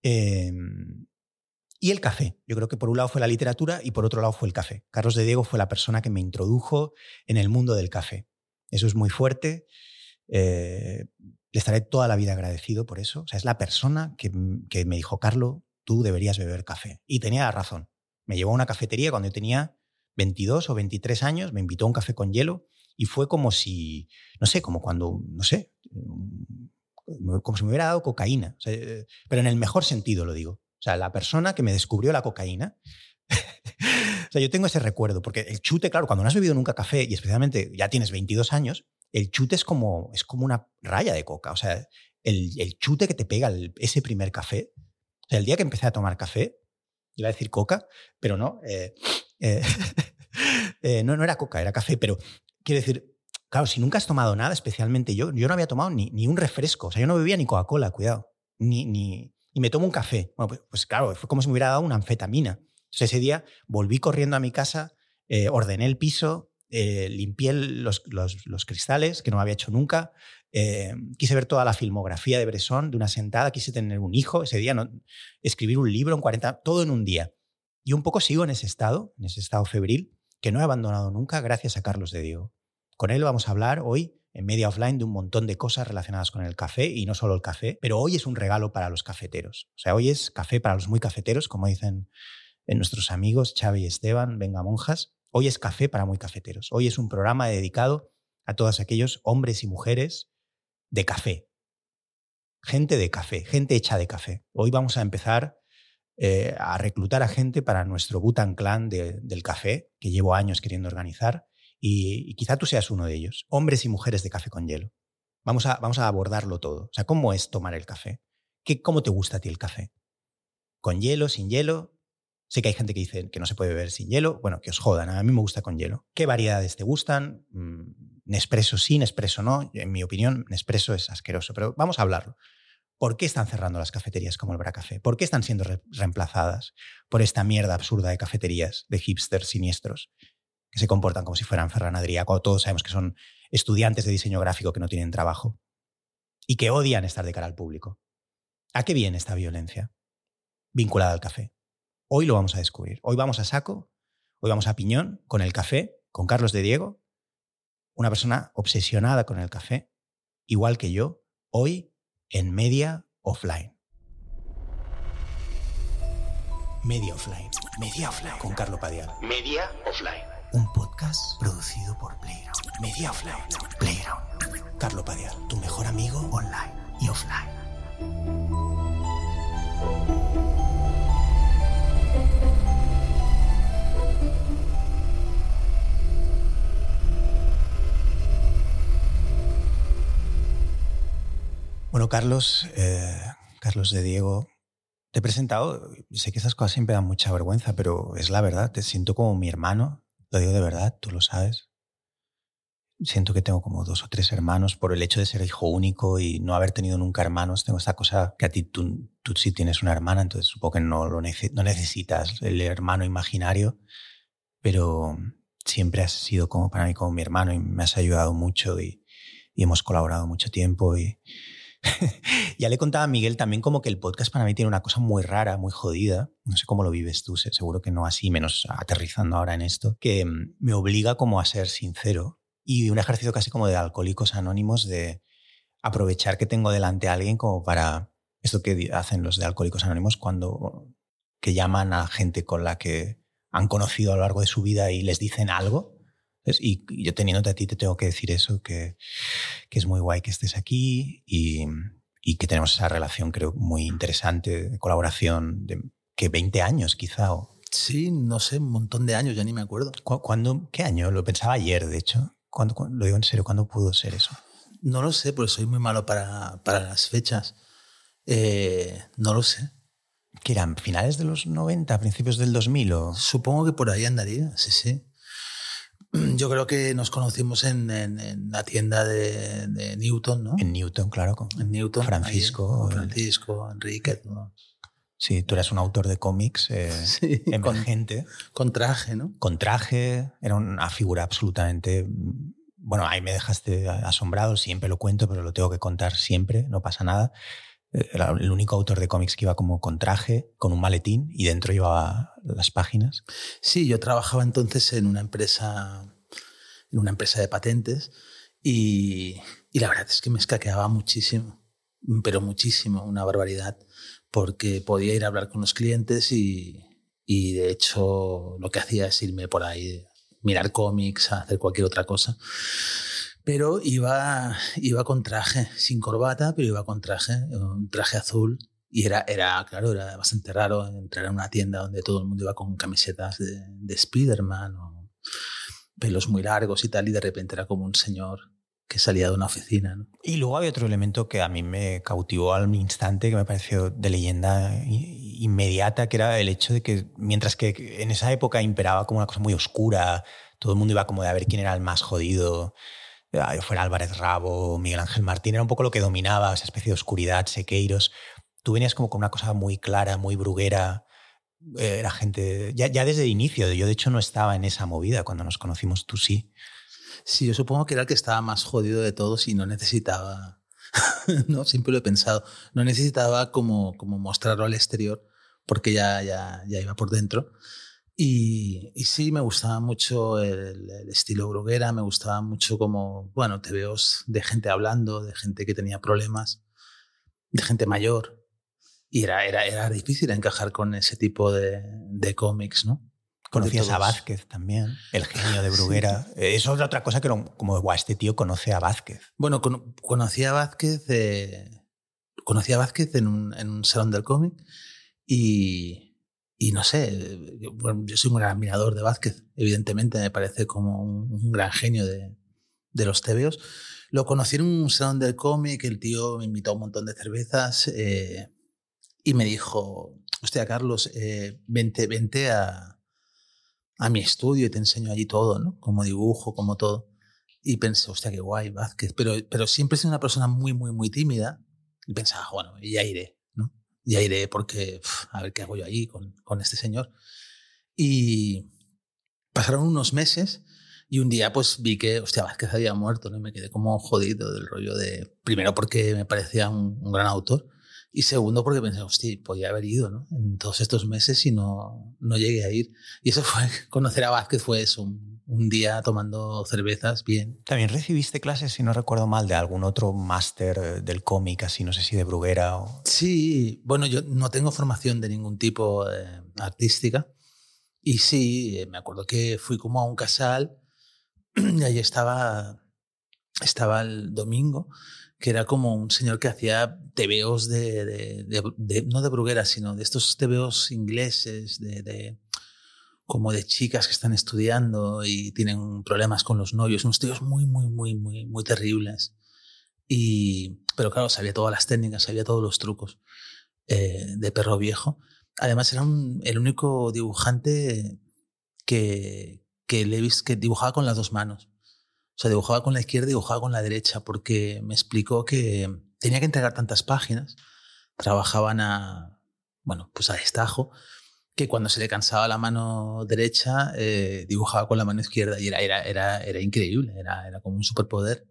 Em, y el café. Yo creo que por un lado fue la literatura y por otro lado fue el café. Carlos de Diego fue la persona que me introdujo en el mundo del café. Eso es muy fuerte. Eh, le estaré toda la vida agradecido por eso. O sea, es la persona que, que me dijo, Carlos, tú deberías beber café. Y tenía razón. Me llevó a una cafetería cuando yo tenía 22 o 23 años, me invitó a un café con hielo y fue como si, no sé, como cuando, no sé, mm, como si me hubiera dado cocaína. Eh, pero en el mejor sentido lo digo. O sea, la persona que me descubrió la cocaína. o sea, yo tengo ese recuerdo, porque el chute, claro, cuando no has bebido nunca café y especialmente ya tienes 22 años, el chute es como, es como una raya de coca. O sea, el, el chute que te pega el- ese primer café. O sea, el día que empecé a tomar café, iba a decir coca, pero no. eh, eh, eh, no, no era coca, era café, pero quiero decir, claro, si nunca has tomado nada, especialmente yo, yo no había tomado ni, ni un refresco, o sea, yo no bebía ni Coca-Cola, cuidado, ni, ni, y me tomo un café. Bueno, pues, pues claro, fue como si me hubiera dado una anfetamina. Entonces ese día volví corriendo a mi casa, eh, ordené el piso, eh, limpié los, los- los cristales, que no había hecho nunca, eh, quise ver toda la filmografía de Bresson de una sentada, quise tener un hijo ese día, no, escribir un libro en 40, todo en un día. Y un poco sigo en ese estado, en ese estado febril, que no he abandonado nunca gracias a Carlos de Diego. Con él vamos a hablar hoy en Media Offline de un montón de cosas relacionadas con el café y no solo el café, pero hoy es un regalo para los cafeteros. O sea, hoy es café para los muy cafeteros, como dicen en nuestros amigos Xavi y Esteban, venga monjas. Hoy es café para muy cafeteros. Hoy es un programa dedicado a todos aquellos hombres y mujeres de café. Gente de café, gente hecha de café. Hoy vamos a empezar eh, a reclutar a gente para nuestro Butan Clan de- del café, que llevo años queriendo organizar, y, y quizá tú seas uno de ellos. Hombres y mujeres de café con hielo. Vamos a, vamos a abordarlo todo. O sea, ¿cómo es tomar el café? ¿Qué, ¿Cómo te gusta a ti el café? ¿Con hielo, sin hielo? Sé que hay gente que dice que no se puede beber sin hielo. Bueno, que os jodan. A mí me gusta con hielo. ¿Qué variedades te gustan? Mm, Nespresso sí, Nespresso no. En mi opinión, Nespresso es asqueroso, pero vamos a hablarlo. ¿Por qué están cerrando las cafeterías como el Bracafé? ¿Por qué están siendo re- reemplazadas por esta mierda absurda de cafeterías, de hipsters siniestros, que se comportan como si fueran Ferran Adrià, cuando todos sabemos que son estudiantes de diseño gráfico que no tienen trabajo y que odian estar de cara al público? ¿A qué viene esta violencia vinculada al café? Hoy lo vamos a descubrir. Hoy vamos a saco, hoy vamos a piñón con el café, con Carlos de Diego, una persona obsesionada con el café, igual que yo, hoy en Media Offline. Media Offline. Media Offline. Con Carlo Padial. Media Offline. Un podcast producido por Playground. Media Offline. Playground. Carlo Padial, tu mejor amigo online y offline. Carlos, eh, Carlos de Diego, te he presentado. Sé que esas cosas siempre dan mucha vergüenza, pero es la verdad. Te siento como mi hermano. Lo digo de verdad, tú lo sabes. Siento que tengo como dos o tres hermanos por el hecho de ser hijo único y no haber tenido nunca hermanos. Tengo esta cosa que a ti tú, sí tienes una hermana, entonces supongo que no, lo necesitas el hermano imaginario, pero siempre has sido como para mí como mi hermano y me has ayudado mucho y, y hemos colaborado mucho tiempo y, ya le contaba a Miguel también como que el podcast para mí tiene una cosa muy rara, muy jodida. No sé cómo lo vives tú, se- seguro que no así, menos aterrizando ahora en esto, que mm, me obliga como a ser sincero y un ejercicio casi como de alcohólicos anónimos de aprovechar que tengo delante a alguien como para esto que hacen los de alcohólicos anónimos cuando que llaman a gente con la que han conocido a lo largo de su vida y les dicen algo. Y yo teniéndote a ti te tengo que decir eso, que, que es muy guay que estés aquí y, y que tenemos esa relación, creo, muy interesante de colaboración de que 20 años quizá. O, Sí, no sé, un montón de años, ya ni me acuerdo. ¿cu- ¿cuándo, ¿Qué año? Lo pensaba ayer, de hecho. ¿Cuándo, cuándo- lo digo en serio, ¿cuándo pudo ser eso? No lo sé, porque soy muy malo para, para las fechas. Eh, no lo sé. ¿Que eran finales de los 90, principios del 2000? O... Supongo que por ahí andaría, sí, sí. Yo creo que nos conocimos en, en- en la tienda de, de Newton, ¿no? En Newton, claro. con- En Newton. Francisco, ahí, el- Francisco, Enrique. ¿no? Sí, tú eras un autor de cómics eh, Sí, con, emergente. con traje, ¿no? con traje, era una figura absolutamente... Bueno, ahí me dejaste asombrado, siempre lo cuento, pero lo tengo que contar siempre, no pasa nada. Era el único autor de cómics que iba como con traje, con un maletín y dentro llevaba las páginas. Sí, yo trabajaba entonces en una empresa, en una empresa de patentes y, y la verdad es que me escaqueaba muchísimo, pero muchísimo, una barbaridad, porque podía ir a hablar con los clientes y, y de hecho lo que hacía es irme por ahí, mirar cómics, hacer cualquier otra cosa. Pero iba, iba con traje, sin corbata, pero iba con traje, un traje azul. Y era, era, claro, era bastante raro entrar a una tienda donde todo el mundo iba con camisetas de, de Spider-Man o pelos muy largos y tal, y de repente era como un señor que salía de una oficina. ¿no? Y luego había otro elemento que a mí me cautivó al instante, que me pareció de leyenda inmediata, que era el hecho de que mientras que en esa época imperaba como una cosa muy oscura, todo el mundo iba como de a ver quién era el más jodido, fuera Álvarez Rabo, Miguel Ángel Martín, era un poco lo que dominaba, esa especie de oscuridad, sequeiros. Tú venías como con una cosa muy clara, muy bruguera, eh, era gente, ya, ya desde el inicio, yo de hecho no estaba en esa movida cuando nos conocimos, tú sí. Sí, yo supongo que era el que estaba más jodido de todos y no necesitaba, no, siempre lo he pensado, no necesitaba como, como mostrarlo al exterior porque ya, ya, ya iba por dentro. Y, y, sí, me gustaba mucho el, estilo bruguera, me gustaba mucho como, bueno, te veo de gente hablando, de gente que tenía problemas, de gente mayor. Y era, era, era difícil encajar con ese tipo de, de cómics, ¿no? Conocías a Vázquez también, el genio de Bruguera. Eso es otra cosa que como, guau, este tío conoce a Vázquez. Bueno, con, conocí a Vázquez, eh, conocí a Vázquez en un, en un salón del cómic y, y no sé, bueno, yo soy un gran admirador de Vázquez, evidentemente me parece como un, gran genio de, de los tebeos. Lo conocí en un salón del cómic, el tío me invitó a un montón de cervezas eh, y me dijo, hostia, Carlos, eh, vente, vente a, a mi estudio y te enseño allí todo, ¿no? Como dibujo, como todo. Y pensé, hostia, qué guay, Vázquez. Pero, pero siempre he sido una persona muy, muy, muy tímida. Y pensaba, bueno, ya iré. Ya iré porque, a ver qué hago yo ahí con, con este señor. Y pasaron unos meses y un día pues vi que, hostia, Vázquez había muerto, ¿no? Y me quedé como jodido del rollo de, primero porque me parecía un, un gran autor y segundo, porque pensé, hostia, podía haber ido ¿no? en todos estos meses y no, no llegué a ir. Y eso fue, conocer a Vázquez fue eso, un, día tomando cervezas, bien. También recibiste clases, si no recuerdo mal, de algún otro máster eh, del cómic, así, no sé si de Bruguera o... Sí, bueno, yo no tengo formación de ningún tipo eh, artística. Y sí, eh, me acuerdo que fui como a un casal y ahí estaba, estaba el domingo que era como un señor que hacía tebeos de, de, no de brugueras, sino de estos tebeos ingleses, de, como de chicas que están estudiando y tienen problemas con los novios, unos tebeos muy, muy, muy, muy, muy terribles. Y, pero claro, sabía todas las técnicas, sabía todos los trucos eh, de perro viejo. Además, era el único dibujante que, que le que dibujaba con las dos manos. O sea, dibujaba con la izquierda y dibujaba con la derecha porque me explicó que tenía que entregar tantas páginas, trabajaban a, bueno, pues a destajo, que cuando se le cansaba la mano derecha, eh, dibujaba con la mano izquierda y era, era, era, era increíble, era, era como un superpoder.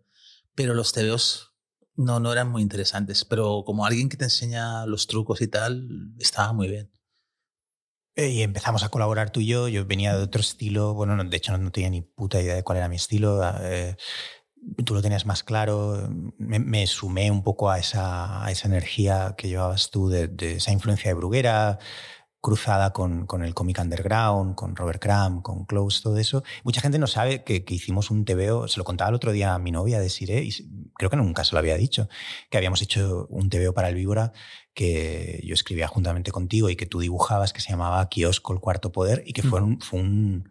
Pero los tebeos no, no eran muy interesantes, pero como alguien que te enseña los trucos y tal, estaba muy bien. Eh, y empezamos a colaborar tú y yo. Yo venía de otro estilo. Bueno, de hecho no, tenía ni puta idea de cuál era mi estilo. Ah, eh, tú lo tenías más claro. Me, sumé un poco a esa, a esa, energía que llevabas tú, de, de, esa influencia de Bruguera, cruzada con, con el cómic underground, con Robert Crumb, con Close, todo eso. Mucha gente no sabe que, que, hicimos un TVO, se lo contaba el otro día a mi novia de Siré, y creo que nunca se lo había dicho, que habíamos hecho un TVO para el Víbora que yo escribía juntamente contigo y que tú dibujabas, que se llamaba Kiosco, el cuarto poder, y que fue un, fue un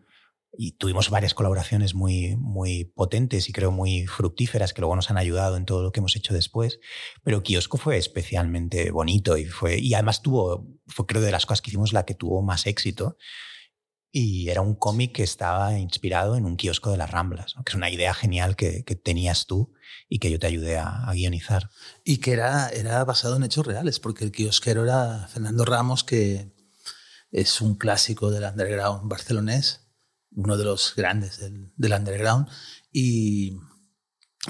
y tuvimos varias colaboraciones muy, muy potentes y creo muy fructíferas que luego nos han ayudado en todo lo que hemos hecho después. Pero Kiosco fue especialmente bonito y, fue, y además tuvo, fue creo de las cosas que hicimos la que tuvo más éxito. Y era un cómic que estaba inspirado en un kiosco de las Ramblas, que es una idea genial que, que, tenías tú y que yo te ayudé a, guionizar. Y que era, era basado en hechos reales, porque el kiosquero era Fernando Ramos, que es un clásico del underground barcelonés uno de los grandes del, underground, y,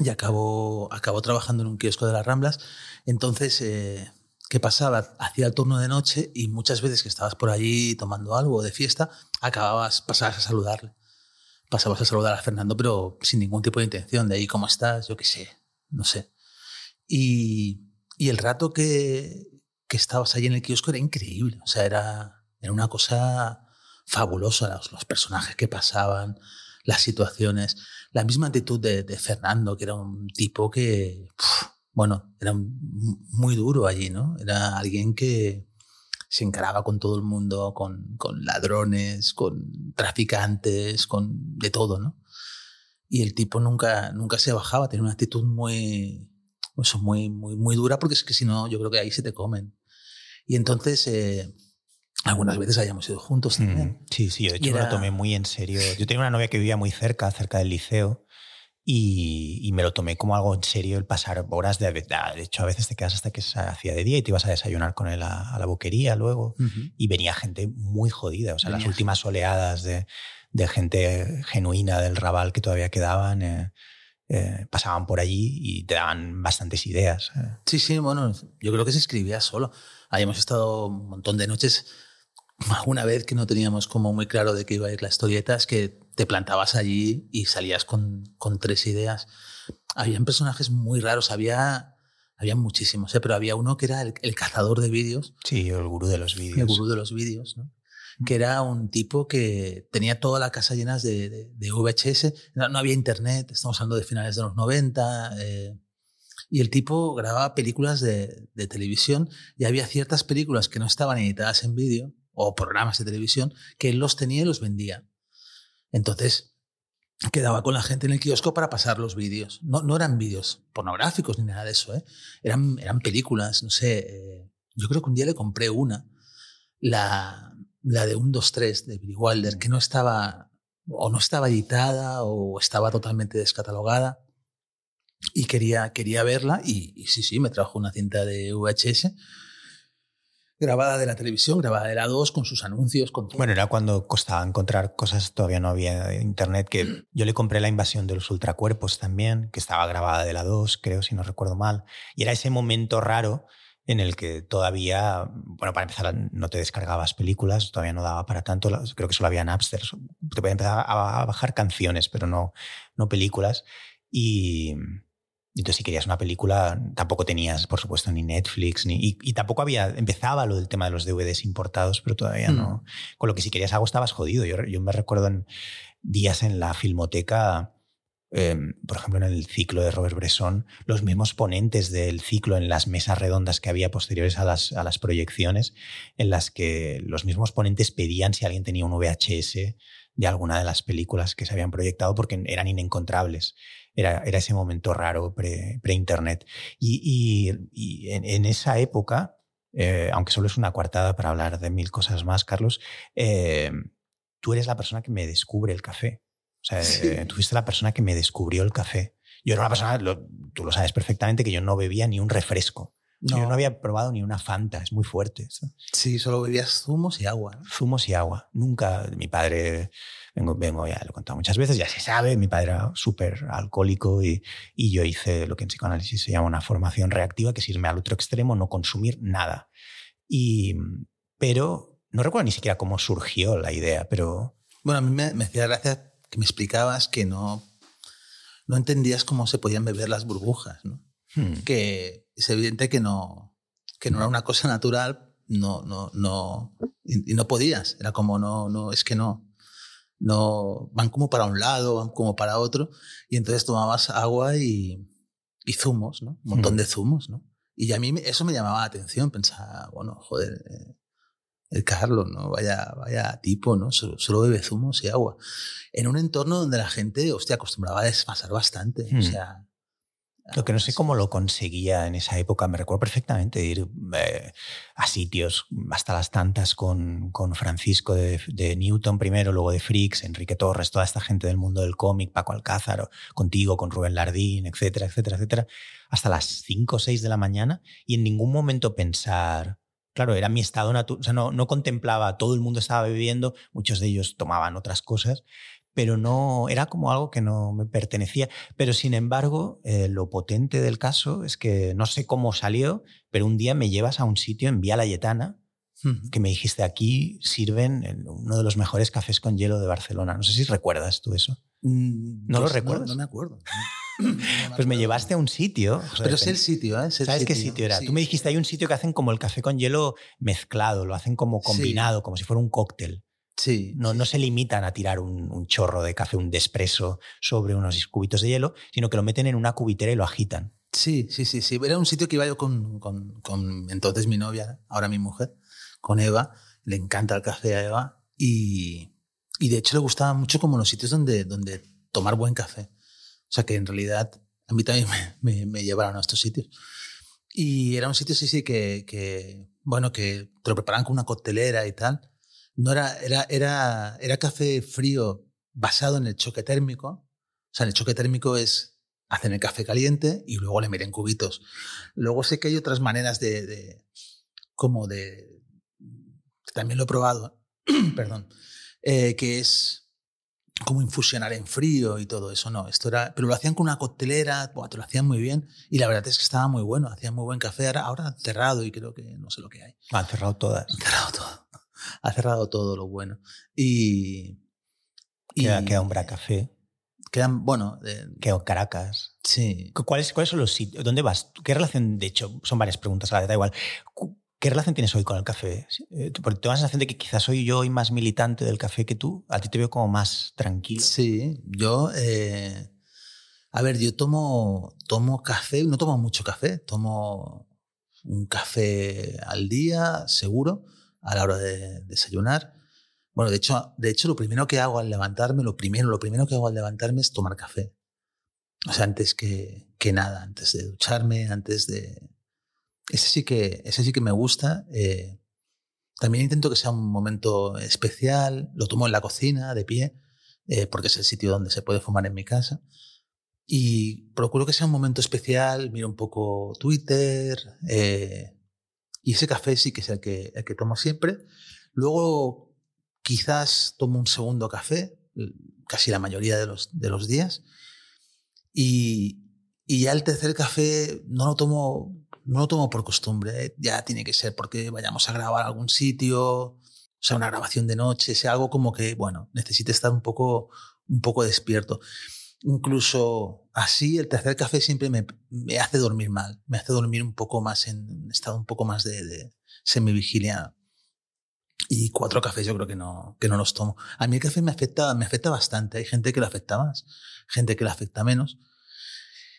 y acabó, acabó trabajando en un kiosco de las Ramblas. Entonces, eh, ¿qué pasaba? Hacía el turno de noche y muchas veces que estabas por allí tomando algo de fiesta, acababas, pasabas a saludarle. Pasabas a saludar a Fernando, pero sin ningún tipo de intención, de ahí, ¿cómo estás? Yo qué sé, no sé. Y, y el rato que, que estabas allí en el kiosco era increíble. O sea, era, era una cosa fabuloso los, personajes que pasaban, las situaciones, la misma actitud de, Fernando, que era un tipo que, bueno, era muy duro allí, ¿no? Era alguien que se encaraba con todo el mundo, con, con ladrones, con traficantes, con de todo, ¿no? y el tipo nunca, nunca se bajaba, tenía una actitud muy, eso, muy, muy, muy dura porque es que si no, yo creo que ahí se te comen. Y entonces, eh, algunas veces hayamos ido juntos también. Mm, sí, sí, yo de hecho me era- lo tomé muy en serio. Yo tenía una novia que vivía muy cerca, cerca del liceo, y, y me lo tomé como algo en serio el pasar horas de... De hecho, a veces te quedas hasta que se hacía de día y te ibas a desayunar con él a, a la boquería luego. Ujú. Y venía gente muy jodida. O sea, las Venía últimas oleadas de, de gente genuina del Raval que todavía quedaban eh, eh, pasaban por allí y te daban bastantes ideas. eh. Sí, sí, bueno, yo creo que se escribía solo. Ahí hemos estado un montón de noches. Alguna vez que no teníamos como muy claro de qué iba a ir la historieta, es que te plantabas allí y salías con, con tres ideas. Habían personajes muy raros, había, había muchísimos, ¿eh? pero había uno que era el, el cazador de vídeos, Sí, el gurú de los el vídeos. gurú de los vídeos, ¿no? que era un tipo que tenía toda la casa llena de, de- de VHS. No, no había internet, estamos hablando de finales de los 90. eh, y el tipo grababa películas de, de televisión y había ciertas películas que no estaban editadas en vídeo o programas de televisión que los tenía y los vendía. Entonces quedaba con la gente en el kiosco para pasar los vídeos. No, no eran vídeos pornográficos ni nada de eso, ¿eh? eran, eran películas, no sé. eh, yo creo que un día le compré una, la, la de 1, 2, 3 de Billy Wilder, que no estaba o no estaba editada o estaba totalmente descatalogada y quería, quería verla y, y sí, sí, me trajo una cinta de VHS grabada de la televisión, grabada de la 2 con sus anuncios, con todo. Bueno, era cuando costaba encontrar cosas, todavía no había internet, que yo le compré la invasión de los ultracuerpos también, que estaba grabada de la 2, creo, si no recuerdo mal. Y era ese momento raro en el que todavía, bueno, para empezar, no te descargabas películas, todavía no daba para tanto, creo que solo había Napster, te podían empezar a, bajar canciones, pero no, no películas. Y entonces si querías una película, tampoco tenías, por supuesto, ni Netflix, ni, y, y tampoco había, empezaba lo del tema de los DVDs importados, pero todavía Hmm. no. Con lo que si querías algo estabas jodido. Yo, yo me recuerdo en días en la filmoteca, eh, por ejemplo, en el ciclo de Robert Bresson, los mismos ponentes del ciclo en las mesas redondas que había posteriores a las, a las proyecciones, en las que los mismos ponentes pedían si alguien tenía un VHS de alguna de las películas que se habían proyectado porque eran inencontrables. Era, era ese momento raro pre- pre-internet. y, y- y en, en esa época, eh, aunque solo es una coartada para hablar de mil cosas más, Carlos, eh, tú eres la persona que me descubre el café. O sea, Sí. eh, tú fuiste la persona que me descubrió el café. Yo era una persona, lo- tú lo sabes perfectamente, que yo no bebía ni un refresco. Yo no había probado ni una Fanta, es muy fuerte. esto. Sí, solo bebías zumos y agua. ¿no? Zumos y agua. Nunca, mi padre, vengo, vengo ya lo he contado muchas veces, ya se sabe, mi padre era súper alcohólico y, y yo hice lo que en psicoanálisis se llama una formación reactiva, que es irme al otro extremo, no consumir nada. Y, pero no recuerdo ni siquiera cómo surgió la idea, pero Bueno, a mí me, me hacía gracia que me explicabas que no, no entendías cómo se podían beber las burbujas, ¿no? hmm, que es evidente que no, que no era una cosa natural, no, no, no, y, y no podías, era como no, no, es que no, no, van como para un lado, van como para otro, y entonces tomabas agua y, y zumos, ¿no? Un montón Mm. de zumos, ¿no? Y a mí eso me llamaba la atención, pensaba, bueno, joder, eh, el Carlos, ¿no? Vaya, vaya tipo, ¿no? Solo, solo bebe zumos y agua. En un entorno donde la gente, hostia, acostumbraba a desfasar bastante, o sea... Lo que no sé cómo lo conseguía en esa época, me recuerdo perfectamente ir eh, a sitios hasta las tantas con, con Francisco de, de Newton primero, luego de Fricks, Enrique Torres, toda esta gente del mundo del cómic, Paco Alcázar, contigo, con Rubén Lardín, etcétera, etcétera, etcétera, hasta las 5 o 6 de la mañana y en ningún momento pensar, claro, era mi estado natural, o sea, no, no contemplaba, todo el mundo estaba bebiendo, muchos de ellos tomaban otras cosas, pero no, era como algo que no me pertenecía. Pero sin embargo, eh, lo potente del caso es que no sé cómo salió, pero un día me llevas a un sitio en Vía Layetana que me dijiste aquí sirven en uno de los mejores cafés con hielo de Barcelona. No sé si recuerdas tú eso. Mm, ¿No lo pues recuerdas? No, me acuerdo. No, no me Pues me acuerdo. llevaste a un sitio. Pero es el sitio, ¿eh? El ¿Sabes qué sitio era? Sí. Tú me dijiste, hay un sitio que hacen como el café con hielo mezclado, lo hacen como Sí. combinado, como si fuera un cóctel. Sí. No, no se limitan a tirar un, un chorro de café, un despresso sobre unos cubitos de hielo, sino que lo meten en una cubitera y lo agitan. Sí, sí, sí, sí. Era un sitio que iba yo con, con, con entonces mi novia, ahora mi mujer, con Eva. Le encanta el café a Eva. Y, y de hecho le gustaba mucho como los sitios donde, donde tomar buen café. O sea que en realidad a mí también me, me, llevaron a estos sitios. Y era un sitio, sí, sí, que, que, bueno, que te lo preparaban con una coctelera y tal. No era, era, era, era café frío basado en el choque térmico. O sea, el choque térmico es hacen el café caliente y luego le meten cubitos. Luego sé que hay otras maneras de, de como de, también lo he probado, perdón, eh, que es como infusionar en frío y todo eso, no, esto era, pero lo hacían con una coctelera, te lo hacían muy bien y la verdad es que estaba muy bueno, hacían muy buen café, ahora, ahora han cerrado y creo que no sé lo que hay. Han cerrado todas. Han cerrado todo, ha cerrado todo lo bueno. Y... y queda, queda un café. Quedan, bueno... queda Caracas. Sí. ¿Cuáles, ¿Cuáles son los sitios? ¿Dónde vas? ¿Qué relación, de hecho, son varias preguntas, a la da igual. ¿Qué relación tienes hoy con el café? Eh, porque tengo la sensación de que quizás soy yo hoy más militante del café que tú. A ti te veo como más tranquilo. Sí, yo... Eh, a ver, yo tomo, tomo café, no tomo mucho café, tomo un café al día, seguro, a la hora de desayunar. Bueno, de hecho, de hecho, lo primero que hago al levantarme, lo primero, lo primero que hago al levantarme es tomar café. O sea, antes que, que nada, antes de ducharme, antes de, ese sí que, ese sí que me gusta. Eh, también intento que sea un momento especial, lo tomo en la cocina, de pie, eh, porque es el sitio donde se puede fumar en mi casa. Y procuro que sea un momento especial, miro un poco Twitter, eh, y ese café sí que es el que, el que tomo siempre. Luego quizás tomo un segundo café, casi la mayoría de los, de los días. Y, y ya el tercer café no lo tomo no lo tomo por costumbre, ¿eh? ya tiene que ser porque vayamos a grabar algún sitio, o sea, una grabación de noche, sea algo como que, bueno, necesite estar un poco, un poco despierto. Incluso así, el tercer café siempre me, me hace dormir mal, me hace dormir un poco más en estado un poco más de, de semivigilia. Y cuatro cafés yo creo que no, que no los tomo. A mí el café me afecta, me afecta bastante. Hay gente que le afecta más, gente que le afecta menos.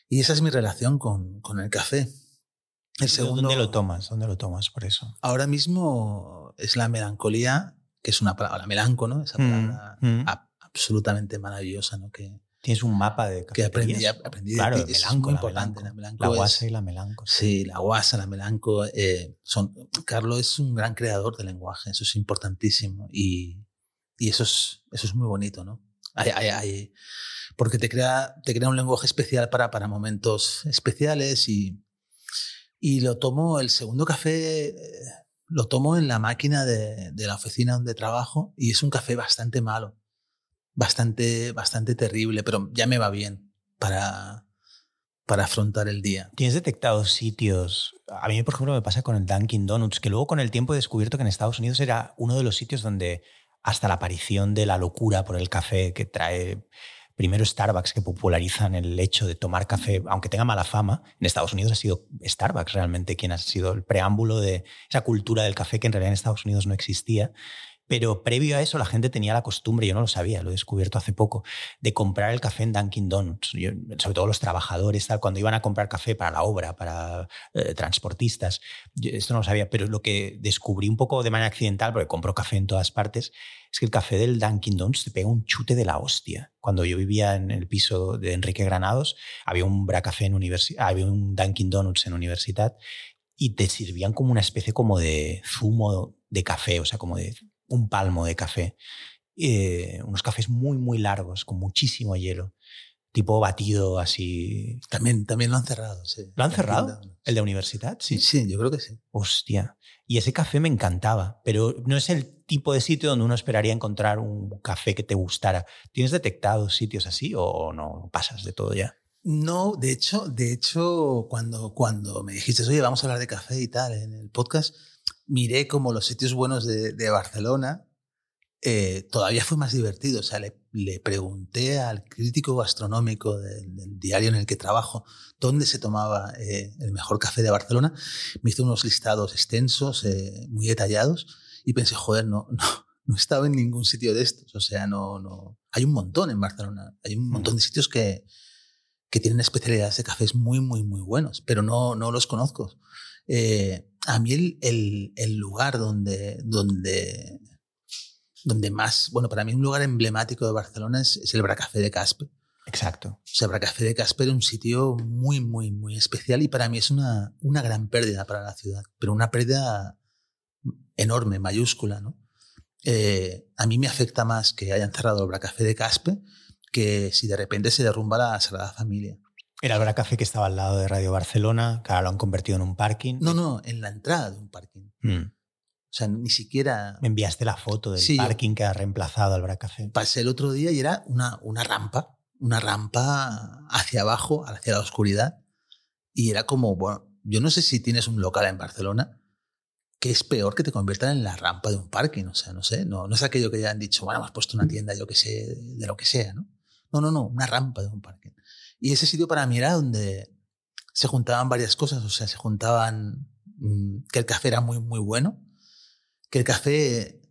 Y esa es mi relación con, con el café. El segundo, ¿Dónde lo tomas? ¿Dónde lo tomas por eso? Ahora mismo es la melancolía, que es una palabra, melanco, ¿no? Esa mm, palabra mm. absolutamente maravillosa, ¿no? Que, Tienes un mapa de Que aprendí, aprendí claro, de ti, es muy importante. La, melanco la guasa y la melanco. Sí, la guasa, la melanco. Eh, son, Carlos es un gran creador de lenguaje, eso es importantísimo. Y, y eso, es, eso es muy bonito, ¿no? Hay, hay, hay, porque te crea, te crea un lenguaje especial para, para momentos especiales y, y lo tomo, el segundo café eh, lo tomo en la máquina de, de, la oficina donde trabajo y es un café bastante malo, bastante, bastante terrible, pero ya me va bien para, para afrontar el día. ¿Tienes detectado sitios? A mí, por ejemplo, me pasa con el Dunkin' Donuts, que luego con el tiempo he descubierto que en Estados Unidos era uno de los sitios donde hasta la aparición de la locura por el café que trae primero Starbucks que popularizan el hecho de tomar café, aunque tenga mala fama. En Estados Unidos ha sido Starbucks realmente quien ha sido el preámbulo de esa cultura del café que en realidad en Estados Unidos no existía. Pero previo a eso la gente tenía la costumbre, yo no lo sabía, lo he descubierto hace poco, de comprar el café en Dunkin' Donuts. sobre todo los trabajadores, tal, cuando iban a comprar café para la obra, para eh, transportistas. esto no lo sabía, pero lo que descubrí un poco de manera accidental, porque compro café en todas partes, es que el café del Dunkin' Donuts te pega un chute de la hostia. Cuando yo vivía en el piso de Enrique Granados, había un bracafé en universidad, había un Dunkin' Donuts en universidad y te servían como una especie como de zumo de café, o sea, como de un palmo de café. Eh, unos cafés muy, muy largos, con muchísimo hielo. Tipo batido así. También, también lo han cerrado, sí. ¿Lo han cerrado? ¿El de universidad? Sí, sí, yo creo que sí. Hostia. Y ese café me encantaba, pero no es el tipo de sitio donde uno esperaría encontrar un café que te gustara. ¿Tienes detectado sitios así o no pasas de todo ya? No, de hecho, de hecho, cuando, cuando me dijiste, oye, vamos a hablar de café y tal en el podcast, miré como los sitios buenos de, de Barcelona, eh, todavía fue más divertido. O sea, le, le pregunté al crítico gastronómico del, del, diario en el que trabajo dónde se tomaba eh, el mejor café de Barcelona. Me hizo unos listados extensos, eh, muy detallados, y pensé, joder, no, no, no estaba en ningún sitio de estos. O sea, no, no. Hay un montón en Barcelona. Hay un montón de sitios que, que tienen especialidades de cafés muy, muy, muy buenos, pero no, no los conozco. Eh, a mí el, el, el, lugar donde, donde, donde más, bueno, para mí un lugar emblemático de Barcelona es, es el Bracafé de Caspe. Exacto. O sea, Bracafé de Casper es un sitio muy, muy, muy especial y para mí es una, una gran pérdida para la ciudad, pero una pérdida enorme, mayúscula, ¿no? Eh, a mí me afecta más que hayan cerrado el Bracafé de Caspe que si de repente se derrumba la Sagrada Familia. Era el Bracafé que estaba al lado de Radio Barcelona, que ahora lo han convertido en un parking. No, no, en la entrada de un parking. Mm. O sea, ni siquiera... Me enviaste la foto del Sí, parking que ha reemplazado al Bracafé. Pasé el otro día y era una, una rampa, una rampa hacia abajo, hacia la oscuridad. Y era como, bueno, yo no sé si tienes un local en Barcelona que es peor que te conviertan en la rampa de un parking. O sea, no sé, no, no es aquello que ya han dicho, bueno, hemos puesto una tienda, yo que sé, de lo que sea, ¿no? No, no, no, una rampa de un parking. Y ese sitio para mí era donde se juntaban varias cosas. O sea, se juntaban mm, que el café era muy, muy bueno, que el café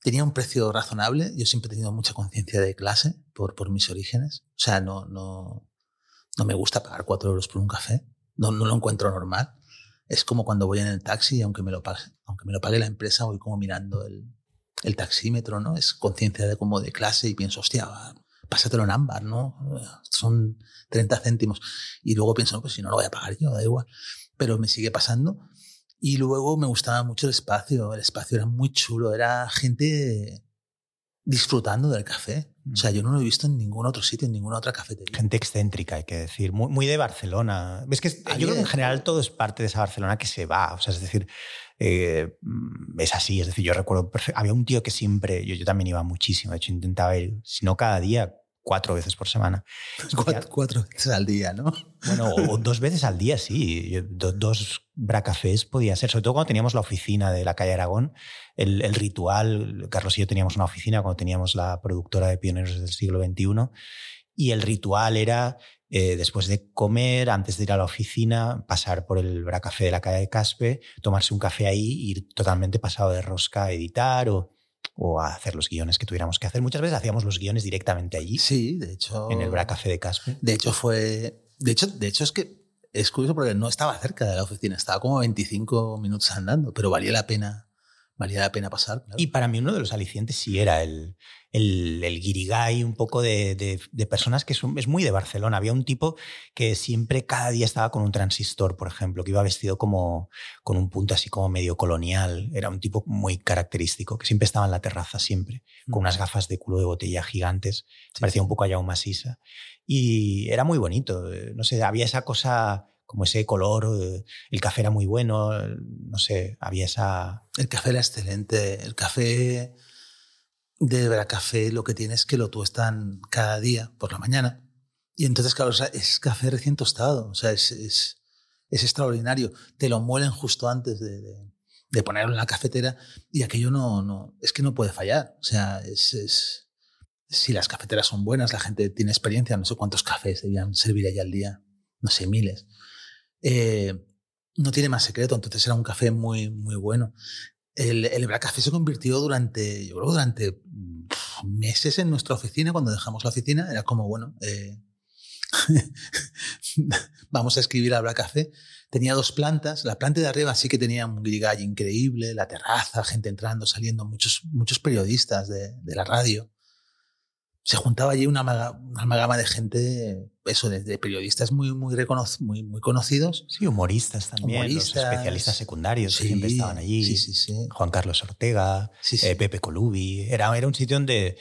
tenía un precio razonable. Yo siempre he tenido mucha conciencia de clase por, por mis orígenes. O sea, no, no, no me gusta pagar cuatro euros por un café. No, no lo encuentro normal. Es como cuando voy en el taxi, aunque me lo pague, aunque me lo pague la empresa, voy como mirando el, el taxímetro, ¿no? Es conciencia de como de clase y pienso, hostia, pásatelo en ámbar, ¿no? Son 30 céntimos. Y luego pienso, pues si no lo voy a pagar yo, da igual. Pero me sigue pasando. Y luego me gustaba mucho el espacio. El espacio era muy chulo. Era gente disfrutando del café. O sea, yo no lo he visto en ningún otro sitio, en ninguna otra cafetería. Gente excéntrica, hay que decir, muy, muy de Barcelona. Es que yo creo que en general todo es parte de esa Barcelona que se va. O sea, es decir, eh, mm, es así. Es decir, yo recuerdo, había un tío que siempre, yo, yo también iba muchísimo, de hecho intentaba ir, si no cada día, cuatro veces por semana. Cuatro, cuatro veces al día, ¿no? Bueno, o dos veces al día, sí. Do- dos bracafés podía ser, sobre todo cuando teníamos la oficina de la calle Aragón, el, el ritual, Carlos y yo teníamos una oficina cuando teníamos la productora de Pioneros del siglo XXI, y el ritual era, eh, después de comer, antes de ir a la oficina, pasar por el bracafé de la calle de Caspe, tomarse un café ahí, ir totalmente pasado de rosca a editar o, o a hacer los guiones que tuviéramos que hacer. Muchas veces hacíamos los guiones directamente allí, Sí, de hecho. en el bracafé de Caspe. De hecho, fue. De hecho, de hecho, es que es curioso porque no estaba cerca de la oficina, estaba como 25 minutos andando, pero valía la pena, valía la pena pasar. claro. Y para mí uno de los alicientes sí era el, el, el guirigay, un poco de, de- de personas que es muy de Barcelona. Había un tipo que siempre, cada día estaba con un transistor, por ejemplo, que iba vestido como con un punto así como medio colonial. Era un tipo muy característico, que siempre estaba en la terraza, siempre, con unas gafas de culo de botella gigantes. Sí, Parecía un poco allá un masisa. Y era muy bonito. eh, No sé, había esa cosa, como ese color, eh, el café era muy bueno, eh, no sé, había esa... El café era excelente. El café de Bracafé lo que tiene es que lo tuestan cada día por la mañana. Y entonces, claro, o sea, es café recién tostado. O sea, es, es, es extraordinario. Te lo muelen justo antes de, de- de ponerlo en la cafetera y aquello no, no, es que no puede fallar. O sea, es, es- si las cafeteras son buenas, la gente tiene experiencia, no sé cuántos cafés debían servir allá al día, no sé, miles. Eh, no tiene más secreto, entonces era un café muy, muy bueno. El, el Bracafé se convirtió durante, yo creo, durante pff, meses en nuestra oficina. Cuando dejamos la oficina, era como, bueno, eh, vamos a escribir al Bracafé. Tenía dos plantas. La planta de arriba sí que tenía un grigall increíble, la terraza, gente entrando, saliendo, muchos, muchos periodistas de, de la radio. Se juntaba allí una, amalgama de gente, eso, de, de periodistas muy, muy, muy, muy conocidos. Sí, humoristas también, Humoristas. los especialistas secundarios que Sí, siempre estaban allí. Sí, sí, sí. Juan Carlos Ortega, eh, Pepe Colubi. Era, era un sitio donde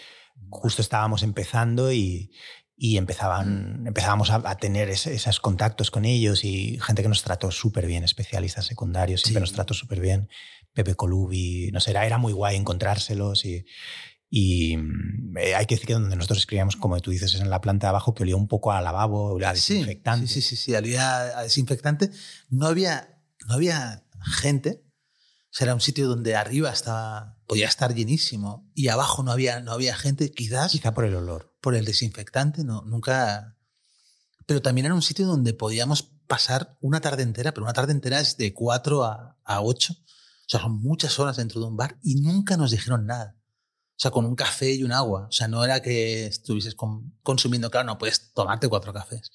justo estábamos empezando y, y empezaban, empezábamos a, a tener esos contactos con ellos y gente que nos trató súper bien, especialistas secundarios, siempre nos trató súper bien. Pepe Colubi, no sé, era, era muy guay encontrárselos y, y mm, eh, hay que decir que donde nosotros escribíamos, como tú dices, es en la planta de abajo que olía un poco a lavabo, olía a desinfectante. Sí, sí, sí, sí, olía a desinfectante. No había, no había gente. O sea, era un sitio donde arriba estaba, podía estar llenísimo y abajo no había, no había gente, quizás Quizá por el olor. por el desinfectante, no, nunca. Pero también era un sitio donde podíamos pasar una tarde entera, pero una tarde entera es de 4 a, a 8. O sea, son muchas horas dentro de un bar y nunca nos dijeron nada. O sea, con un café y un agua. O sea, no era que estuvieses con- consumiendo, claro, no puedes tomarte cuatro cafés,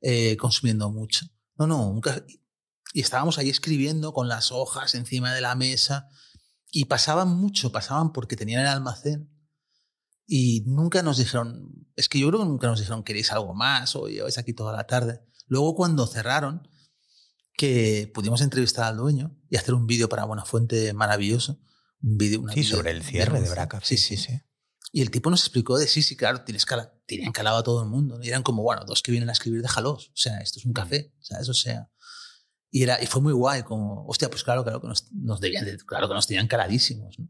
eh, consumiendo mucho. No, no, un. Y estábamos ahí escribiendo con las hojas encima de la mesa y pasaban mucho, pasaban porque tenían el almacén Y nunca nos dijeron, es que yo creo que nunca nos dijeron queréis algo más o lleváis aquí toda la tarde. Luego cuando cerraron, que pudimos entrevistar al dueño y hacer un vídeo para Buenafuente maravilloso. Un vídeo, sí, sobre el cierre de, Braca. Sí, sí, sí. Y el tipo nos explicó de sí, sí, claro, tienes cala, tenían calado a todo el mundo. Y eran como, bueno, dos que vienen a escribir, déjalos. O sea, esto es un café. O sea, eso sea. Y, era, y fue muy guay, como, hostia, pues claro, claro que nos, nos debían, claro que nos tenían caladísimos. ¿no?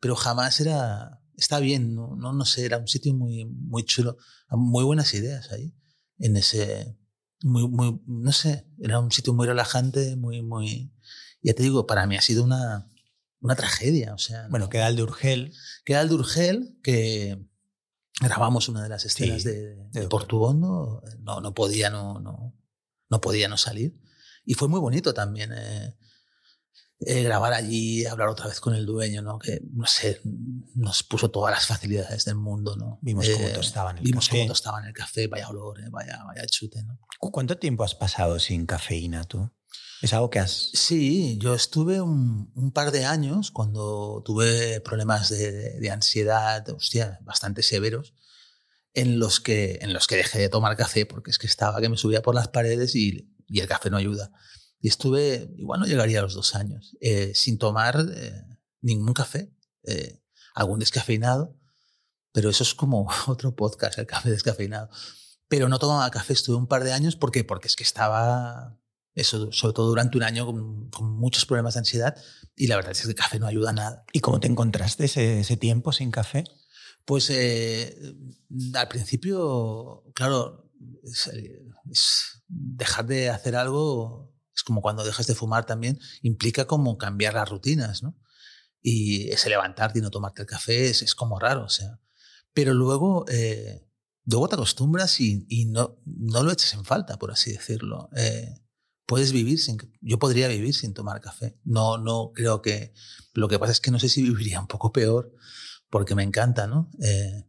Pero jamás era, está bien, no, no, no sé, era un sitio muy, muy chulo, muy buenas ideas ahí, en ese, muy, muy, no sé, era un sitio muy relajante, muy, muy, ya te digo, para mí ha sido una, una tragedia, o sea. Bueno, queda el de Urgel. Queda el de Urgel, que grabamos una de las escenas de, de, Portugondo, no, no podía no, no, no podía no salir. Y fue muy bonito también. Eh, eh, grabar allí, hablar otra vez con el dueño, ¿no? Que, no sé, nos puso todas las facilidades del mundo, ¿no? Vimos cómo tostaba en el vimos café. cómo tostaba en el café, vaya olor, eh, vaya, vaya chute, ¿no? ¿Cuánto tiempo has pasado sin cafeína tú? ¿Es algo que has...? Sí, yo estuve un, un par de años cuando tuve problemas de, de, ansiedad, hostia, bastante severos, en los, que, en los que dejé de tomar café porque es que estaba que me subía por las paredes y, y el café no ayuda. Y estuve, igual no llegaría a los dos años, eh, sin tomar eh, ningún café, eh, algún descafeinado, pero eso es como otro podcast, el café descafeinado. Pero no tomaba café, estuve un par de años, ¿por qué? Porque es que estaba, eso, sobre todo durante un año, con, con muchos problemas de ansiedad y la verdad es que el café no ayuda a nada. ¿Y cómo te encontraste ese, ese tiempo sin café? Pues al principio, claro, es, es dejar de hacer algo es como cuando dejas de fumar también, implica como cambiar las rutinas, ¿no? Y ese levantarte y no tomarte el café es, es como raro, o sea. Pero luego, eh, luego te acostumbras y, y, no, no lo eches en falta, por así decirlo. Eh, puedes vivir sin, yo podría vivir sin tomar café. No, no creo que, lo que pasa es que no sé si viviría un poco peor, porque me encanta, ¿no? Eh,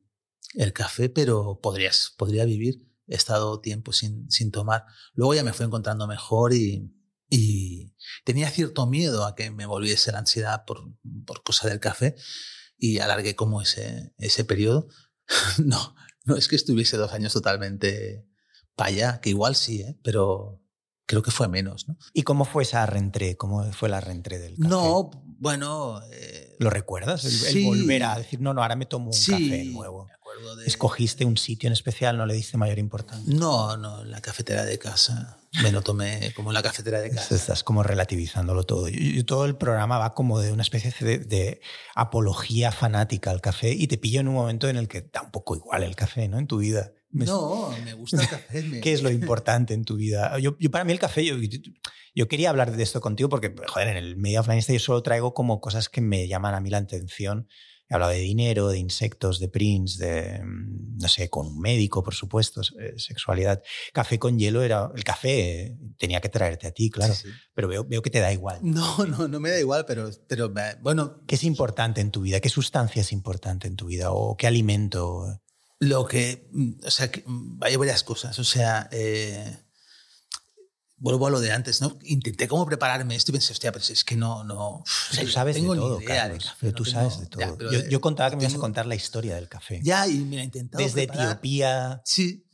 el café, pero podrías, podría vivir. He estado tiempo sin, sin tomar. Luego ya me fui encontrando mejor y, y tenía cierto miedo a que me volviese la ansiedad por, por cosa del café y alargué como ese, ese periodo. no, no es que estuviese dos años totalmente para allá, que igual sí, ¿eh? pero creo que fue menos. ¿no? ¿Y cómo fue esa reentré? ¿Cómo fue la reentré del café? No, bueno... Eh, ¿Lo recuerdas? El, sí, el, volver a decir, no, no, ahora me tomo un sí, café nuevo. Me acuerdo de... ¿Escogiste un sitio en especial? ¿No le diste mayor importancia? No, no, en la cafetera de casa. Me lo tomé como en la cafetera de casa. Estás como relativizándolo todo. Yo, todo el programa va como de una especie de, de, apología fanática al café y te pillo en un momento en el que da un poco igual el café, ¿no? En tu vida. Me... No, me gusta el café. Me... ¿Qué es lo importante en tu vida? Yo, yo para mí el café, yo, yo, quería hablar de esto contigo porque, joder, en el medio offline yo solo traigo como cosas que me llaman a mí la atención. He hablado de dinero, de insectos, de prints, de, no sé, con un médico, por supuesto, sexualidad. Café con hielo era, el café tenía que traerte a ti, claro, sí, sí. pero veo, veo que te da igual. No, no, no me da igual, pero, pero bueno. ¿Qué es importante en tu vida? ¿Qué sustancia es importante en tu vida? ¿O qué alimento? Lo que, o sea, que, hay varias cosas, o sea, eh, vuelvo a lo de antes, ¿no? Intenté como prepararme esto y pensé, hostia, pero es que no, no. O sea, tú sabes tengo de todo, idea Carlos, de café, pero no tú tengo- sabes de todo. ya, pero, yo, eh, yo contaba que me ibas a contar la historia del café. Ya, y me la he intentado. Desde preparar. Etiopía, Sí,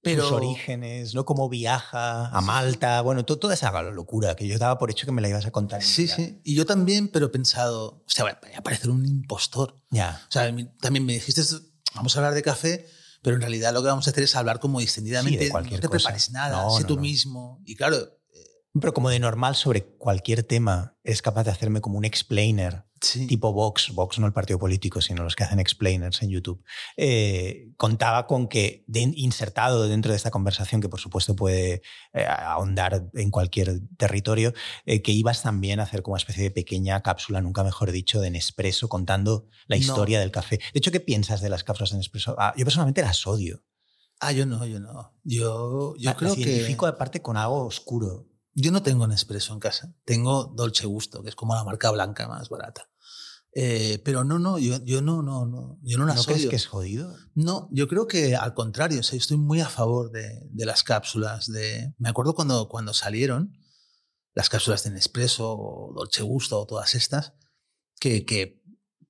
pero. sus orígenes, ¿no? Cómo viaja a Malta, bueno, to- toda esa locura que yo daba por hecho que me la ibas a contar. Sí, Ya. sí. Y yo también, pero he pensado, hostia, voy a parecer un impostor. Ya. O sea, también me dijiste, vamos a hablar de café, pero en realidad lo que vamos a hacer es hablar como distendidamente. Sí, de cualquier no te cosa. prepares nada, No, sé no, tú no. mismo. Y claro, Pero como de normal sobre cualquier tema, eres capaz de hacerme como un explainer, sí. tipo Vox, Vox no el partido político, sino los que hacen explainers en YouTube. Eh, contaba con que de- insertado dentro de esta conversación, que por supuesto puede eh, ahondar en cualquier territorio, eh, que ibas también a hacer como una especie de pequeña cápsula, nunca mejor dicho, de Nespresso, contando la No. historia del café. De hecho, ¿qué piensas de las cápsulas de Nespresso? Ah, yo personalmente las odio. Ah, yo no, yo no. Yo, yo La- creo identifico que. aparte con algo oscuro. Yo no tengo Nespresso en casa. Tengo Dolce Gusto, que es como la marca blanca más barata. Eh, pero no, no, yo, yo no, no, no. Yo no ¿No las crees odio. que es jodido? No, yo creo que al contrario, o sea, yo estoy muy a favor de, de las cápsulas. De, me acuerdo cuando, cuando salieron las cápsulas de Nespresso o Dolce Gusto o todas estas, que, que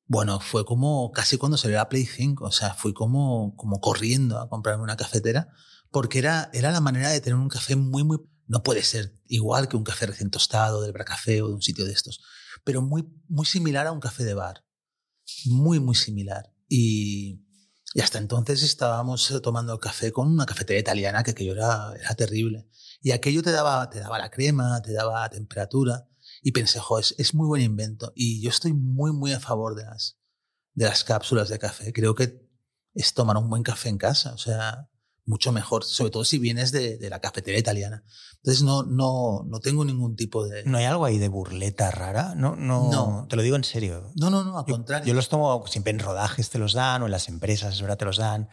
Bueno, fue como casi cuando salió la Play 5, o sea, fui como, como corriendo a comprarme una cafetera, porque era, era la manera de tener un café muy, muy... No puede ser igual que un café recién tostado del Bracafé o de un sitio de estos, pero muy, muy similar a un café de bar. Muy, muy similar. Y, hasta entonces estábamos eh, tomando el café con una cafetera italiana que aquello era, era terrible. Y aquello te daba, te daba la crema, te daba temperatura. Y pensé, jo, es, es, muy buen invento. Y yo estoy muy, muy a favor de las, de las cápsulas de café. Creo que es tomar un buen café en casa. O sea, mucho mejor, sobre todo si vienes de, de, la cafetería italiana. Entonces no, no, no tengo ningún tipo de... ¿No hay algo ahí de burleta rara? No, no, No. Te lo digo en serio. No, no, no, al Yo, contrario. yo los tomo siempre en rodajes, te los dan, o en las empresas, es verdad, te los dan.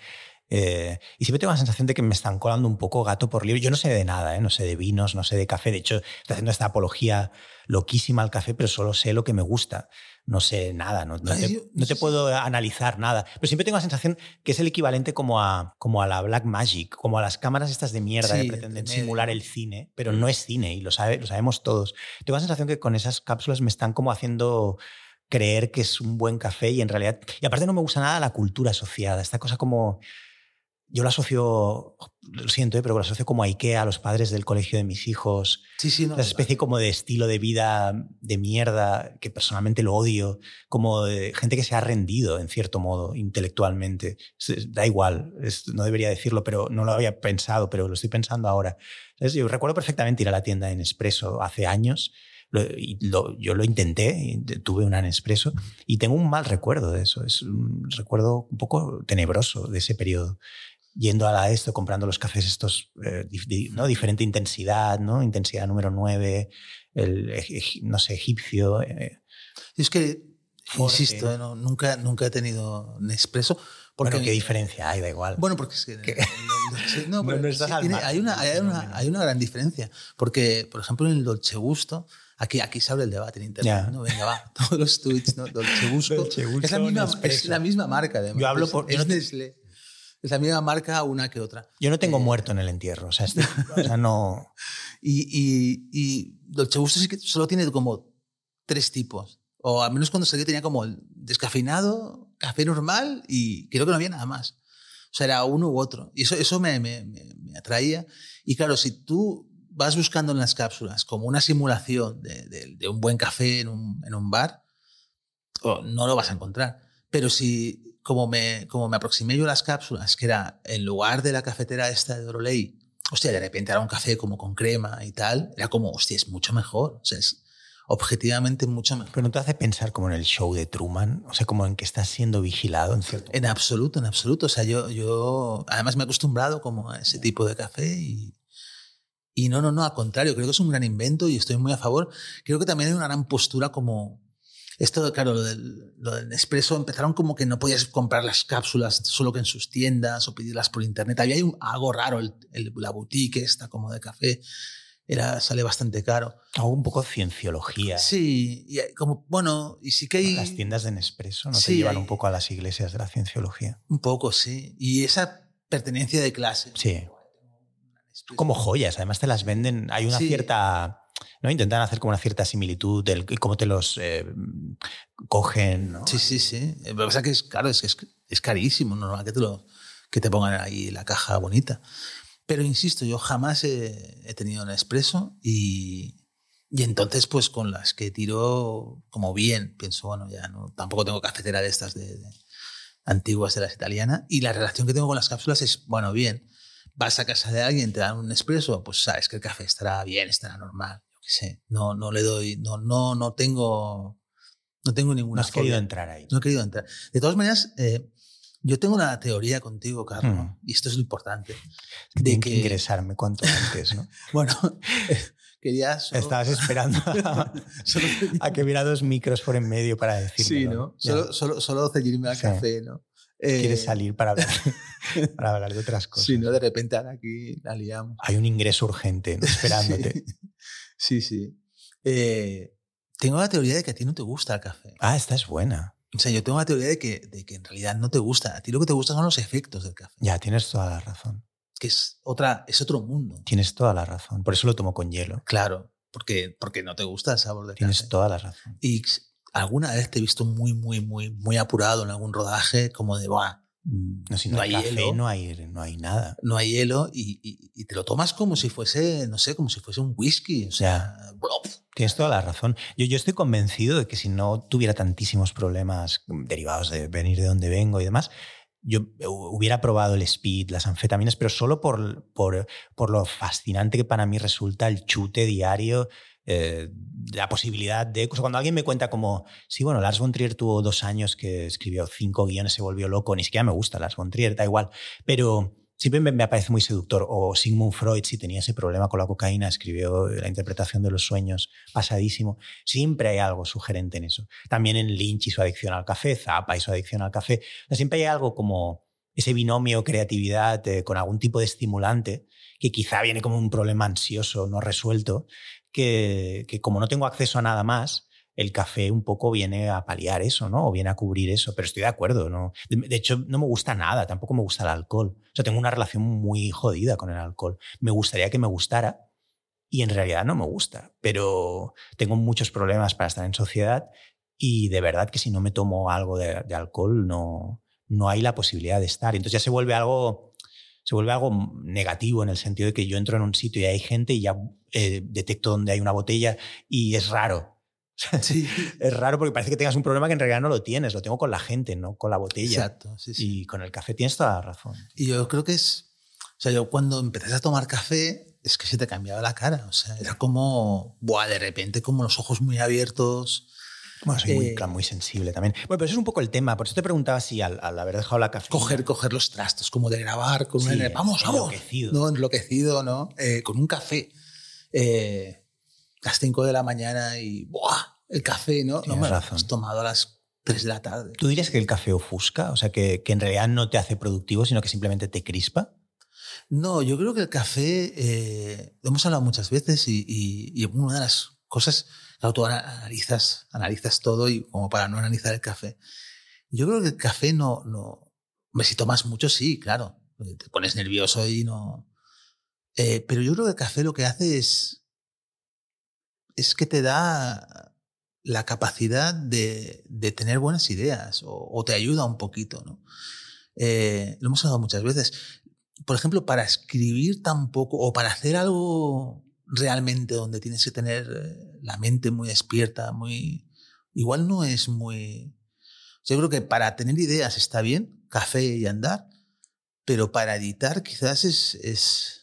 Eh, y siempre tengo la sensación de que me están colando un poco gato por liebre. Yo no sé de nada, ¿eh? no sé de vinos, no sé de café. De hecho, estoy haciendo esta apología loquísima al café, pero solo sé lo que me gusta. No sé nada, no, no te, no puedo analizar nada. Pero siempre tengo la sensación que es el equivalente como a, como a la Black Magic, como a las cámaras estas de mierda Sí, que pretenden simular el cine, pero no es cine y lo, sabe, lo sabemos todos. Tengo la sensación que con esas cápsulas me están como haciendo creer que es un buen café y en realidad... Y aparte no me gusta nada la cultura asociada, esta cosa como... Yo lo asocio, lo siento, ¿eh? pero lo asocio como a Ikea, a los padres del colegio de mis hijos, Sí, sí, no. esa especie como de estilo de vida de mierda, que personalmente lo odio, como de gente que se ha rendido en cierto modo intelectualmente. Da igual, es- no debería decirlo, pero no lo había pensado, pero lo estoy pensando ahora. ¿Sabes? Yo recuerdo perfectamente ir a la tienda en Nespresso hace años. lo- y lo- yo lo intenté, tuve una Nespresso y tengo un mal recuerdo de eso. Es un recuerdo un poco tenebroso de ese periodo yendo a la esto, comprando los cafés estos, eh, di- ¿no? Diferente intensidad, ¿no? Intensidad número 9, el, no sé, egipcio. eh, es que, insisto, no, nunca, nunca he tenido Nespresso. Porque, bueno, ¿qué diferencia hay? Da igual. Bueno, porque es que... No, hay, una, gran diferencia. Porque, por ejemplo, en el Dolce Gusto, aquí, aquí se abre el debate en Internet. ¿no? Venga, va, todos los tweets, ¿no? Dolce Gusto. Dolce Gusto, es, la misma, es la misma marca, además. Yo hablo por- Es, Nestlé. Es la misma marca una que otra. Yo no tengo eh, muerto en el entierro, o sea, o sea, no... Y, y, y Dolce Gusto sí que solo tiene como tres tipos. O al menos cuando salió tenía como el descafeinado, café normal y creo que no había nada más. O sea, era uno u otro. Y eso, eso me, me, me, me atraía. Y claro, si tú vas buscando en las cápsulas como una simulación de, de, de un buen café en un, en un bar, no lo vas a encontrar. Pero si, como me, como me aproximé yo a las cápsulas, que era en lugar de la cafetera esta de Orolei, hostia, de repente era un café como con crema y tal, era como, hostia, es mucho mejor. O sea, es objetivamente mucho mejor. Pero no te hace pensar como en el show de Truman, o sea, como en que estás siendo vigilado en cierto En absoluto, en absoluto. O sea, yo, yo además me he acostumbrado como a ese tipo de café y, y no, no, no, al contrario, creo que es un gran invento y estoy muy a favor. Creo que también hay una gran postura como... Esto, claro, lo del, lo del Nespresso empezaron como que no podías comprar las cápsulas solo que en sus tiendas o pedirlas por internet. Había un- algo raro, el, el- la boutique esta como de café, era, sale bastante caro. Algo un poco cienciología. Sí, y como, bueno, y sí que hay... Las tiendas de Nespresso no te Sí, llevan hay- un poco a las iglesias de la cienciología. Un poco, sí. Y esa pertenencia de clase. Sí. Como joyas, además te las venden. Hay una Sí. cierta. ¿No? Intentan hacer como una cierta similitud del cómo te los eh, cogen. Sí, sí, sí. Lo que pasa es que es claro, es es, es carísimo, normal que te, lo, que te pongan ahí la caja bonita. Pero insisto, yo jamás he, tenido un expreso y, y entonces pues con las que tiro como bien, pienso, bueno, ya no, tampoco tengo cafetera de estas de antiguas de las italianas y la relación que tengo con las cápsulas es, bueno, bien, vas a casa de alguien, te dan un expreso, pues sabes que el café estará bien, estará normal, yo qué sé, no, no le doy, no, no, no tengo, no tengo No ninguna has querido fobia. entrar ahí. No he querido entrar. De todas maneras, eh, yo tengo una teoría contigo, Carlos, Hmm. y esto es lo importante. De que que- ingresarme cuanto antes, ¿no? Bueno, quería solo- Estabas esperando a, solo- a que hubiera dos micros por en medio para decirlo. sí, ¿no? Solo, solo, solo ceñirme al Sí. café, ¿no? Eh, Quieres salir para hablar, para hablar de otras cosas. Sí, ¿no? De repente ahora aquí la liamos. Hay un ingreso urgente ¿no? esperándote. Sí, sí. sí. Eh, tengo la teoría de que a ti no te gusta el café. Ah, esta es buena. O sea, yo tengo la teoría de que, de que en realidad no te gusta. A ti lo que te gusta son los efectos del café, Ya, tienes toda la razón. que es, otra, es otro mundo. Tienes toda la razón. Por eso lo tomo con hielo. Claro, porque, porque no te gusta el sabor del Tienes café. toda la razón. Y alguna vez te he visto muy, muy, muy, muy apurado en algún rodaje, como de, Buah, no, si no, hay, hielo, no hay, no hay nada. No hay hielo y, y, te lo tomas como si fuese, no sé, como si fuese un whisky. O sea, tienes toda la razón. Yo, yo estoy convencido de que si no tuviera tantísimos problemas derivados de venir de donde vengo y demás, yo hubiera probado el speed, las anfetaminas, pero solo por, por, por lo fascinante que para mí resulta el chute diario eh, la posibilidad de... cuando alguien me cuenta como, sí, bueno, Lars von Trier tuvo dos años que escribió cinco guiones, se volvió loco, ni siquiera me gusta Lars von Trier, da igual, pero siempre me, me parece muy seductor. O Sigmund Freud, si tenía ese problema con la cocaína, escribió la interpretación de los sueños pasadísimo. Siempre hay algo sugerente en eso. También en Lynch y su adicción al café, Zappa y su adicción al café. siempre hay algo como ese binomio creatividad eh, con algún tipo de estimulante que quizá viene como un problema ansioso no resuelto que, como no tengo acceso a nada más, el café un poco viene a paliar eso, ¿no? O viene a cubrir eso, pero estoy de acuerdo, ¿no? De, hecho, no me gusta nada, tampoco me gusta el alcohol. O sea, tengo una relación muy jodida con el alcohol. Me gustaría que me gustara y en realidad no me gusta, pero tengo muchos problemas para estar en sociedad y de verdad que si no me tomo algo de, de alcohol no, no hay la posibilidad de estar. Entonces ya se vuelve algo se vuelve algo negativo en el sentido de que yo entro en un sitio y hay gente y ya eh, detecto donde hay una botella y es raro. Sí. es raro porque parece que tengas un problema que en realidad no lo tienes, lo tengo con la gente, no con la botella. Exacto, Y con el café tienes toda la razón. Y yo creo que es, o sea, yo cuando empecé a tomar café es que se te cambiaba la cara, o sea, era como, buah, de repente como los ojos muy abiertos, bueno, soy muy, eh, muy, sensible también. Bueno, pero eso es un poco el tema. Por eso te preguntaba si al, haber dejado la café. Coger, coger los trastos, como de grabar con un. Vamos, vamos. Enloquecido. No, enloquecido, ¿no? Eh, con un café. Eh, a las 5 de la mañana y. ¡Buah! El café, ¿no? no me razón. has tomado a las 3 de la tarde. ¿Tú dirías que el café ofusca? O sea, que, que en realidad no te hace productivo, sino que simplemente te crispa. No, yo creo que el café, lo hemos hablado muchas veces y, y, y, una de las cosas Claro, tú analizas, analizas todo y como para no analizar el café. Yo creo que el café no, no, si tomas mucho, sí, claro, te pones nervioso y no. Eh, pero yo creo que el café lo que hace es, es que te da la capacidad de, de tener buenas ideas o, te ayuda un poquito, ¿no? Eh, lo hemos hablado muchas veces. Por ejemplo, para escribir tampoco o para hacer algo realmente donde tienes que tener eh, la mente muy despierta, muy... Igual no es muy... Yo creo que para tener ideas está bien, café y andar, pero para editar quizás es... es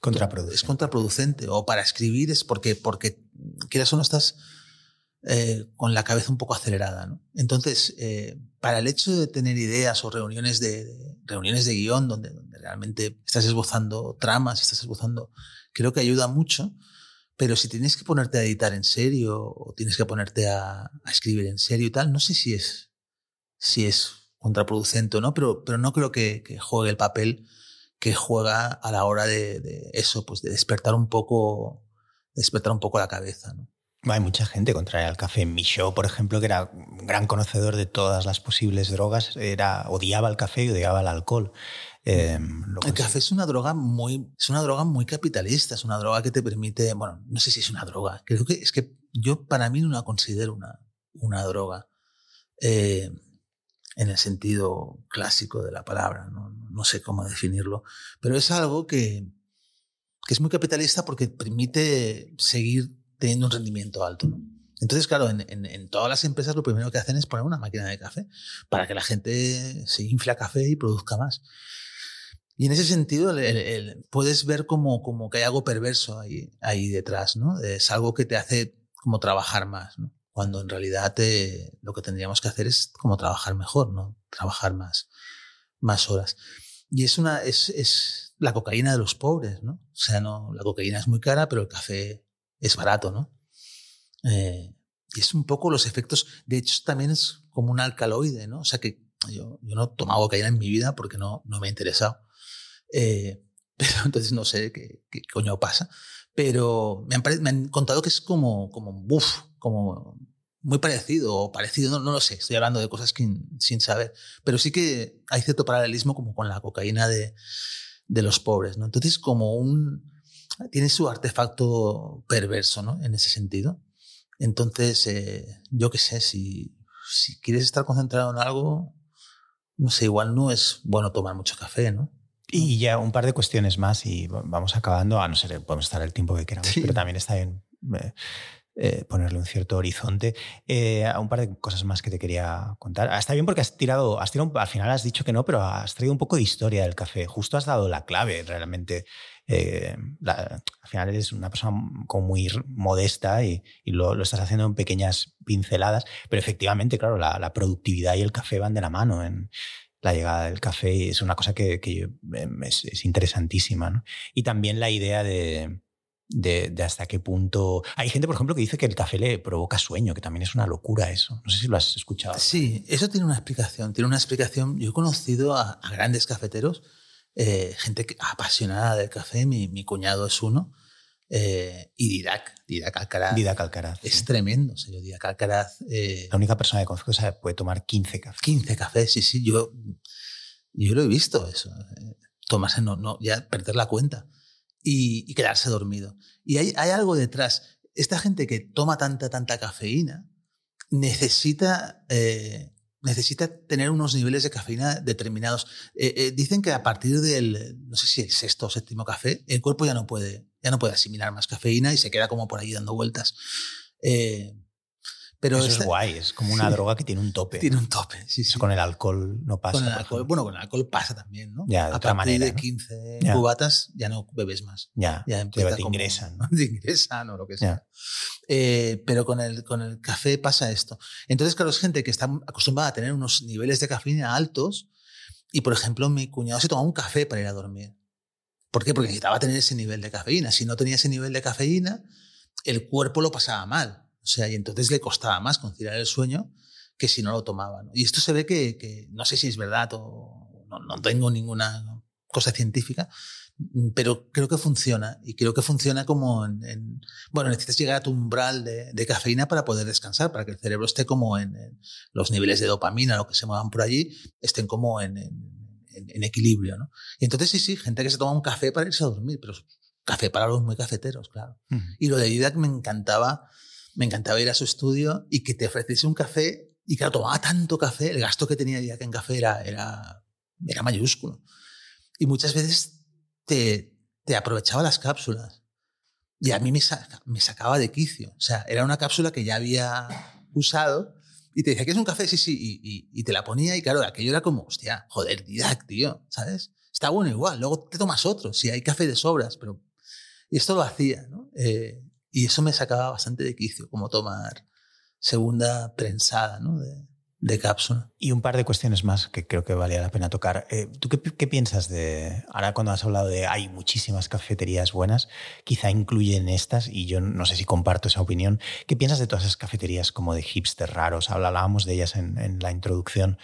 contraproducente. Es contraproducente. O para escribir es porque, porque quieras o no estás eh, con la cabeza un poco acelerada. ¿no? Entonces, eh, para el hecho de tener ideas o reuniones de, reuniones de guion donde, donde, realmente estás esbozando tramas, estás esbozando creo que ayuda mucho, pero si tienes que ponerte a editar en serio o tienes que ponerte a, escribir en serio y tal, no sé si es, si es contraproducente o no, pero, pero no creo que, juegue el papel que juega a la hora de, eso, pues de despertar un poco, despertar un poco la cabeza. Hay mucha gente contraria al café. Mi show, por ejemplo, que era un gran conocedor de todas las posibles drogas, era, odiaba el café y odiaba el alcohol. Em, el café es una droga muy, es una droga muy capitalista, es una droga que te permite, bueno, no sé si es una droga, creo que es que yo para mí no la considero una, una droga eh, en el sentido clásico de la palabra, ¿no? no, sé cómo definirlo, pero es algo que, que es muy capitalista porque permite seguir teniendo un rendimiento alto. ¿no? Entonces, claro, en, en, todas las empresas lo primero que hacen es poner una máquina de café para que la gente se infle a café y produzca más. Y en ese sentido puedes ver como, como que hay algo perverso ahí, ahí detrás, ¿no? Es algo que te hace como trabajar más, ¿no? Cuando en realidad te, lo que tendríamos que hacer es como trabajar mejor, ¿no? Trabajar más, más horas. Y es una, es, es la cocaína de los pobres, ¿no? O sea, no, la cocaína es muy cara, pero el café es barato, ¿no? Eh, y es un poco los efectos, de hecho también es como un alcaloide, ¿no? O sea que yo, yo no he tomado cocaína en mi vida porque no, no me ha interesado. Eh, pero entonces no sé qué, coño pasa. Pero me han, me han, contado que es como, como, buf, como muy parecido o parecido, no, no lo sé, estoy hablando de cosas que, sin saber, pero sí que hay cierto paralelismo como con la cocaína de, de los pobres, ¿no? Entonces como un, tiene su artefacto perverso, ¿no? En ese sentido. Entonces, eh, yo qué sé, si, si quieres estar concentrado en algo, no sé, igual no es bueno tomar mucho café, ¿no? Y ya un par de cuestiones más y vamos acabando, a no ser, podemos estar el tiempo que queramos, pero también está bien eh, eh, ponerle un cierto horizonte. Eh, un par de cosas más que te quería contar. Ah, está bien porque has tirado, has tirado, al final has dicho que no, pero has traído un poco de historia del café. Justo has dado la clave realmente. Eh, al final eres una persona como muy modesta y, lo, lo, estás haciendo en pequeñas pinceladas, pero efectivamente, claro, la, la, productividad y el café van de la mano en la llegada del café es una cosa que, que es, es, interesantísima. ¿no? Y también la idea de, de, hasta qué punto. Hay gente, por ejemplo, que dice que el café le provoca sueño, que también es una locura eso. No sé si lo has escuchado. Sí, eso tiene una explicación. Tiene una explicación. Yo he conocido a, grandes cafeteros, eh, gente apasionada del café. Mi, mi cuñado es uno. Eh, y Didac, Didac Alcaraz. Didac Alcaraz. Es tremendo. O sea, yo Didac Alcaraz. Eh, la única persona que conozco que puede tomar 15 cafés. 15 cafés, sí, sí. Yo, yo lo he visto eso. Tomarse, no, no, ya perder la cuenta y, quedarse dormido. Y hay, hay, algo detrás. Esta gente que toma tanta, tanta cafeína necesita, eh, necesita tener unos niveles de cafeína determinados. Eh, eh, dicen que a partir del, no sé si el sexto o séptimo café, el cuerpo ya no puede, ya no puede asimilar más cafeína y se queda como por ahí dando vueltas. Pero Eso es guay, es como una droga que tiene un tope. Tiene un tope, sí, con el alcohol no pasa. Con el alcohol, bueno, con el alcohol pasa también, ¿no? Ya, de a otra partir manera. de 15 cubatas ya no bebes más. Ya, ya te, te como- ingresan. ¿no? te ingresan o lo que sea. Eh, pero con el, con el café pasa esto. Entonces, claro, es gente que está acostumbrada a tener unos niveles de cafeína altos y, por ejemplo, mi cuñado se tomaba un café para ir a dormir. ¿Por qué? Porque necesitaba tener ese nivel de cafeína. Si no tenía ese nivel de cafeína, el cuerpo lo pasaba mal. O sea, y entonces le costaba más conciliar el sueño que si no lo tomaba. ¿no? Y esto se ve que, que no sé si es verdad o no, no tengo ninguna cosa científica, mm, pero creo que funciona. Y creo que funciona como en... en- bueno, necesitas llegar a tu umbral de, de cafeína para poder descansar, para que el cerebro esté como en, en los niveles de dopamina, lo que se muevan por allí, estén como en, en- en- en equilibrio. ¿no? Y entonces sí, sí, gente que se toma un café para irse a dormir, pero café para los muy cafeteros, claro. Y lo de Didac me encantaba, me encantaba ir a su estudio y que te ofreciese un café. Y claro, tomaba tanto café, el gasto que tenía Didac en café era, era, era mayúsculo. Y muchas veces te, te aprovechaba las cápsulas. Y a mí me, me sacaba de quicio. O sea, era una cápsula que ya había usado y te decía, ¿quieres un café? Sí, sí. Y, y- y te la ponía y claro, aquello era como, hostia, joder, Didac, tío, ¿sabes? Está bueno igual. Luego te tomas otro. Si hay café de sobras, pero... Y esto lo hacía, ¿no? Eh, y eso me sacaba bastante de quicio, como tomar segunda prensada, ¿no? De, de cápsula. Y un par de cuestiones más que creo que valía la pena tocar. Eh, ¿Tú qué, qué piensas de, ahora cuando has hablado de hay muchísimas cafeterías buenas, quizá incluyen estas, y yo no sé si comparto esa opinión, ¿qué piensas de todas esas cafeterías como de hipster raros? Hablábamos de ellas en, en la introducción.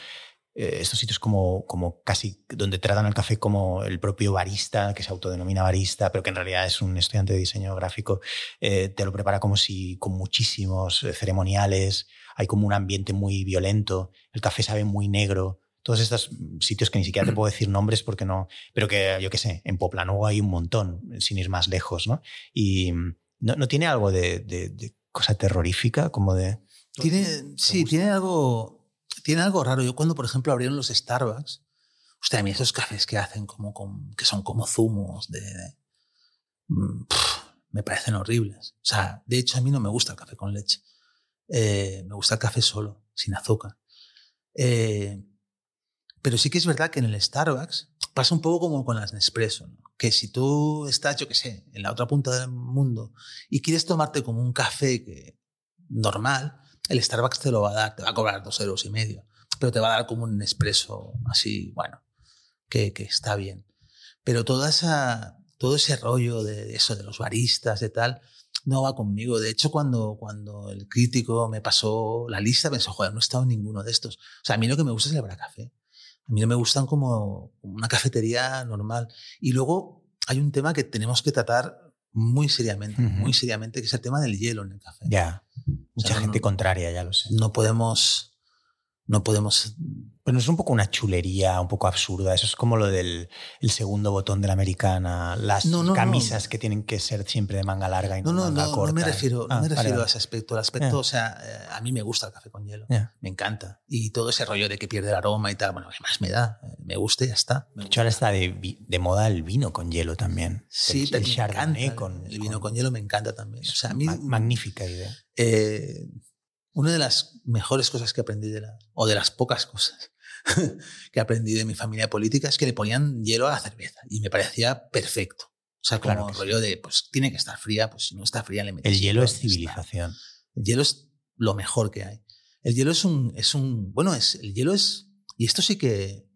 Eh, estos sitios como, como casi donde tratan al café como el propio barista, que se autodenomina barista, pero que en realidad es un estudiante de diseño gráfico, eh, te lo prepara como si con muchísimos eh, ceremoniales, hay como un ambiente muy violento, el café sabe muy negro, todos estos sitios que ni siquiera te puedo decir nombres porque no, pero que yo qué sé, en Poplanuvo hay un montón, sin ir más lejos, ¿no? Y mm, no, no tiene algo de, de- de cosa terrorífica, como de... Tiene, ¿Te sí, gusta? tiene algo, tiene algo raro. Yo cuando, por ejemplo, abrieron los Starbucks, hostia, a mí esos cafés que hacen como, con- que son como zumos de, de- mm, pf, me parecen horribles. O sea, de hecho a mí no me gusta el café con leche. Eh, me gusta el café solo, sin azúcar. Eh, pero sí que es verdad que en el Starbucks pasa un poco como con las Nespresso, que si tú estás, yo qué sé, en la otra punta del mundo y quieres tomarte como un café normal, el Starbucks te lo va a dar, te va a cobrar dos euros y medio, pero te va a dar como un Nespresso así, bueno, que, que está bien. Pero toda esa, todo ese rollo de eso, de los baristas, de tal, no va conmigo. De hecho, cuando, cuando el crítico me pasó la lista, pensé, joder, no he estado en ninguno de estos. O sea, a mí lo que me gusta es el café. A mí no me gustan como una cafetería normal. Y luego hay un tema que tenemos que tratar muy seriamente, muy seriamente, que es el tema del hielo en el café. Ya, mucha sea, no- gente contraria, ya lo sé. No podemos, No podemos pero es un poco una chulería, un poco absurda. Eso es como lo del el segundo botón de la americana, las camisas que tienen que ser siempre de manga larga y no, no manga corta. No me refiero, no me ah, refiero a ese aspecto. El aspecto, o sea, eh, a mí me gusta el café con hielo. Me encanta. Y todo ese rollo de que pierde el aroma y tal, bueno, ¿qué más me da? Eh, me gusta y ya está. De hecho, ahora está de, de, moda el vino con hielo también. Sí, el, el Chardonnay con... El vino con, hielo me encanta también. O sea, a mí, magnífica idea. Eh, una de las mejores cosas que aprendí de la, o de las pocas cosas que aprendí de mi familia política es que le ponían hielo a la cerveza y me parecía perfecto. O sea, como claro rollo de, pues tiene que estar fría, pues si no está fría le metes El hielo es civilización. El hielo es lo mejor que hay. El hielo es un, es un, bueno, es, el hielo es, y esto sí que,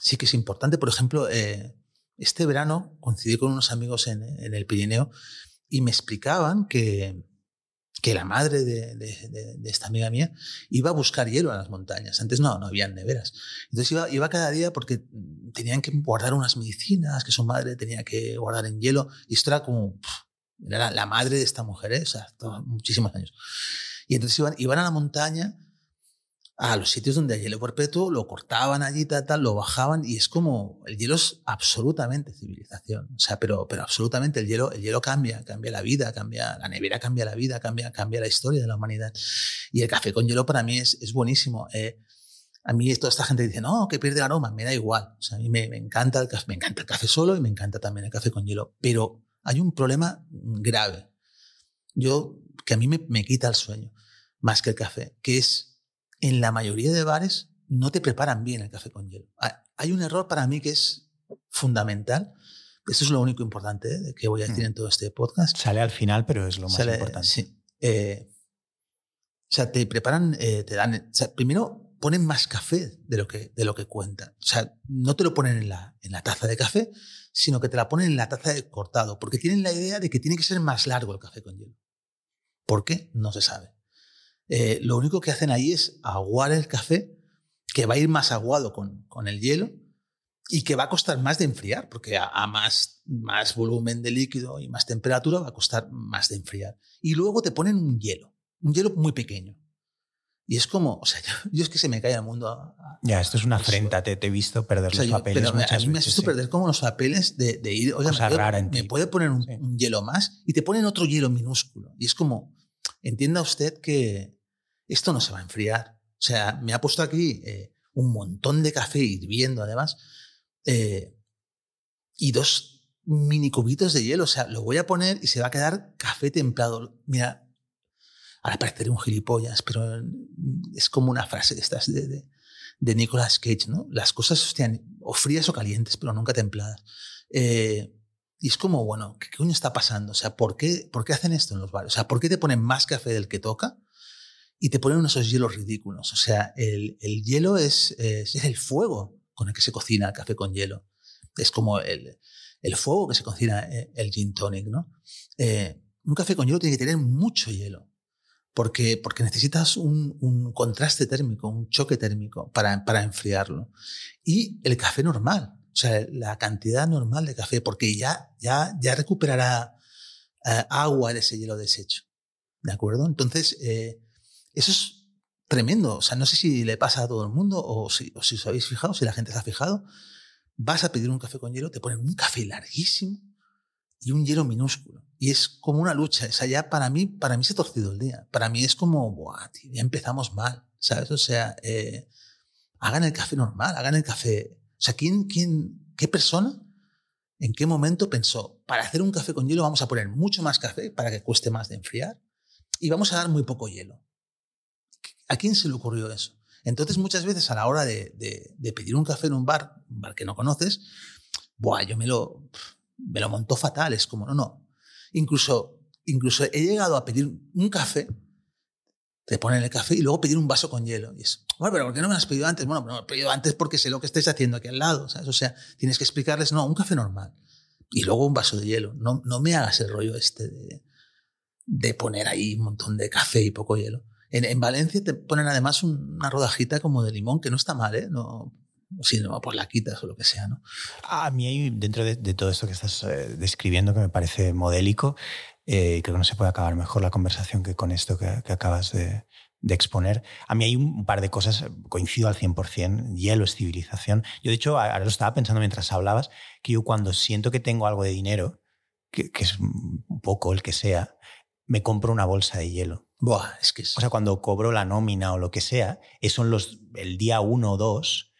sí que es importante. Por ejemplo, eh, este verano coincidí con unos amigos en, en el Pirineo y me explicaban que, que la madre de, esta amiga mía iba a buscar hielo a las montañas. Antes no, no habían neveras. Entonces iba, iba cada día porque tenían que guardar unas medicinas que su madre tenía que guardar en hielo. Y esto era como, era la, madre de esta mujer, ¿eh? o sea, muchísimos años. Y entonces iban, iban a la montaña a los sitios donde hay hielo perpetuo, lo cortaban allí, tal, tal, lo bajaban y es como, el hielo es absolutamente civilización, o sea, pero, pero absolutamente el hielo, el hielo cambia, cambia la vida, cambia, la nevera cambia la vida, cambia, cambia la historia de la humanidad. Y el café con hielo para mí es, es buenísimo. Eh, a mí toda esta gente dice, no, que pierde aroma, me da igual. O sea, a mí me, me, encanta el café, me encanta el café solo y me encanta también el café con hielo, pero hay un problema grave. Yo, que a mí me, me quita el sueño, más que el café, que es en la mayoría de bares no te preparan bien el café con hielo. Hay un error para mí que es fundamental. Esto es lo único importante ¿eh? que voy a decir mm. en todo este podcast. Sale al final, pero es lo más importante. Sí. Eh, o sea, te preparan, eh, te dan. O sea, primero ponen más café de lo que, de lo que cuentan. O sea, no te lo ponen en la, en la taza de café, sino que te la ponen en la taza de cortado, porque tienen la idea de que tiene que ser más largo el café con hielo. ¿Por qué? No se sabe. Eh, lo único que hacen ahí es aguar el café, que va a ir más aguado con, con el hielo y que va a costar más de enfriar, porque a, más, más volumen de líquido y más temperatura va a costar más de enfriar. Y luego te ponen un hielo, un hielo muy pequeño. Y es como, o sea, yo, es que se me cae el mundo. ya, esto es una afrenta, te, he visto perder los papeles. Pero a mí me has visto perder como los papeles de, de ir, oye, me, me puede poner un, un, hielo más y te ponen otro hielo minúsculo. Y es como, entienda usted que esto no se va a enfriar. O sea, me ha puesto aquí eh, un montón de café hirviendo además eh, y dos mini cubitos de hielo. O sea, lo voy a poner y se va a quedar café templado. Mira, ahora pareceré un gilipollas, pero es como una frase de estas de, de, Nicolas Cage, ¿no? Las cosas, hostia, o frías o calientes, pero nunca templadas. Eh, y es como, bueno, ¿qué coño está pasando? O sea, ¿por qué, ¿por qué hacen esto en los bares? O sea, ¿por qué te ponen más café del que toca? Y te ponen esos hielos ridículos. O sea, el, el hielo es, es, el fuego con el que se cocina el café con hielo. Es como el, el fuego que se cocina eh, el gin tonic, ¿no? Eh, un café con hielo tiene que tener mucho hielo. Porque, porque necesitas un, un contraste térmico, un choque térmico para, para enfriarlo. Y el café normal, o sea, la cantidad normal de café, porque ya, ya, ya recuperará eh, agua de ese hielo deshecho. ¿De acuerdo? Entonces, eh, eso es tremendo. O sea, no sé si le pasa a todo el mundo o si, o si os habéis fijado, si la gente se ha fijado. Vas a pedir un café con hielo, te ponen un café larguísimo y un hielo minúsculo. Y es como una lucha. O sea, ya para mí, para mí se ha torcido el día. Para mí es como, Buah, ya empezamos mal. ¿Sabes? O sea, eh, hagan el café normal, hagan el café sea, ¿quién, quién, ¿qué persona en qué momento pensó, para hacer un café con hielo vamos a poner mucho más café para que cueste más de enfriar y vamos a dar muy poco hielo? ¿A quién se le ocurrió eso? Entonces, muchas veces a la hora de, de, pedir un café en un bar, un bar que no conoces, Buah, yo me lo, me lo montó fatal. Es como, no, no. Incluso, incluso he llegado a pedir un café te ponen el café y luego pedir un vaso con hielo. Y es, bueno, pero ¿por qué no me has pedido antes? Bueno, me lo he pedido antes porque sé lo que estés haciendo aquí al lado, ¿sabes? O sea, tienes que explicarles, no, un café normal. Y luego un vaso de hielo. No, no me hagas el rollo este de, de poner ahí un montón de café y poco hielo. En, en Valencia te ponen además una rodajita como de limón, que no está mal, ¿eh? No, si no, pues la quitas o lo que sea, ¿no? A mí hay, dentro de, de todo esto que estás eh, describiendo, que me parece modélico, eh, creo que no se puede acabar mejor la conversación que con esto que, acabas de, de exponer. A mí hay un par de cosas, coincido al 100%, hielo es civilización. Yo de hecho, ahora lo estaba pensando mientras hablabas, que yo cuando siento que tengo algo de dinero, que, es un poco el que sea, me compro una bolsa de hielo. Buah, es que O sea, cuando cobro la nómina o lo que sea, eso en los, el día 1 o 2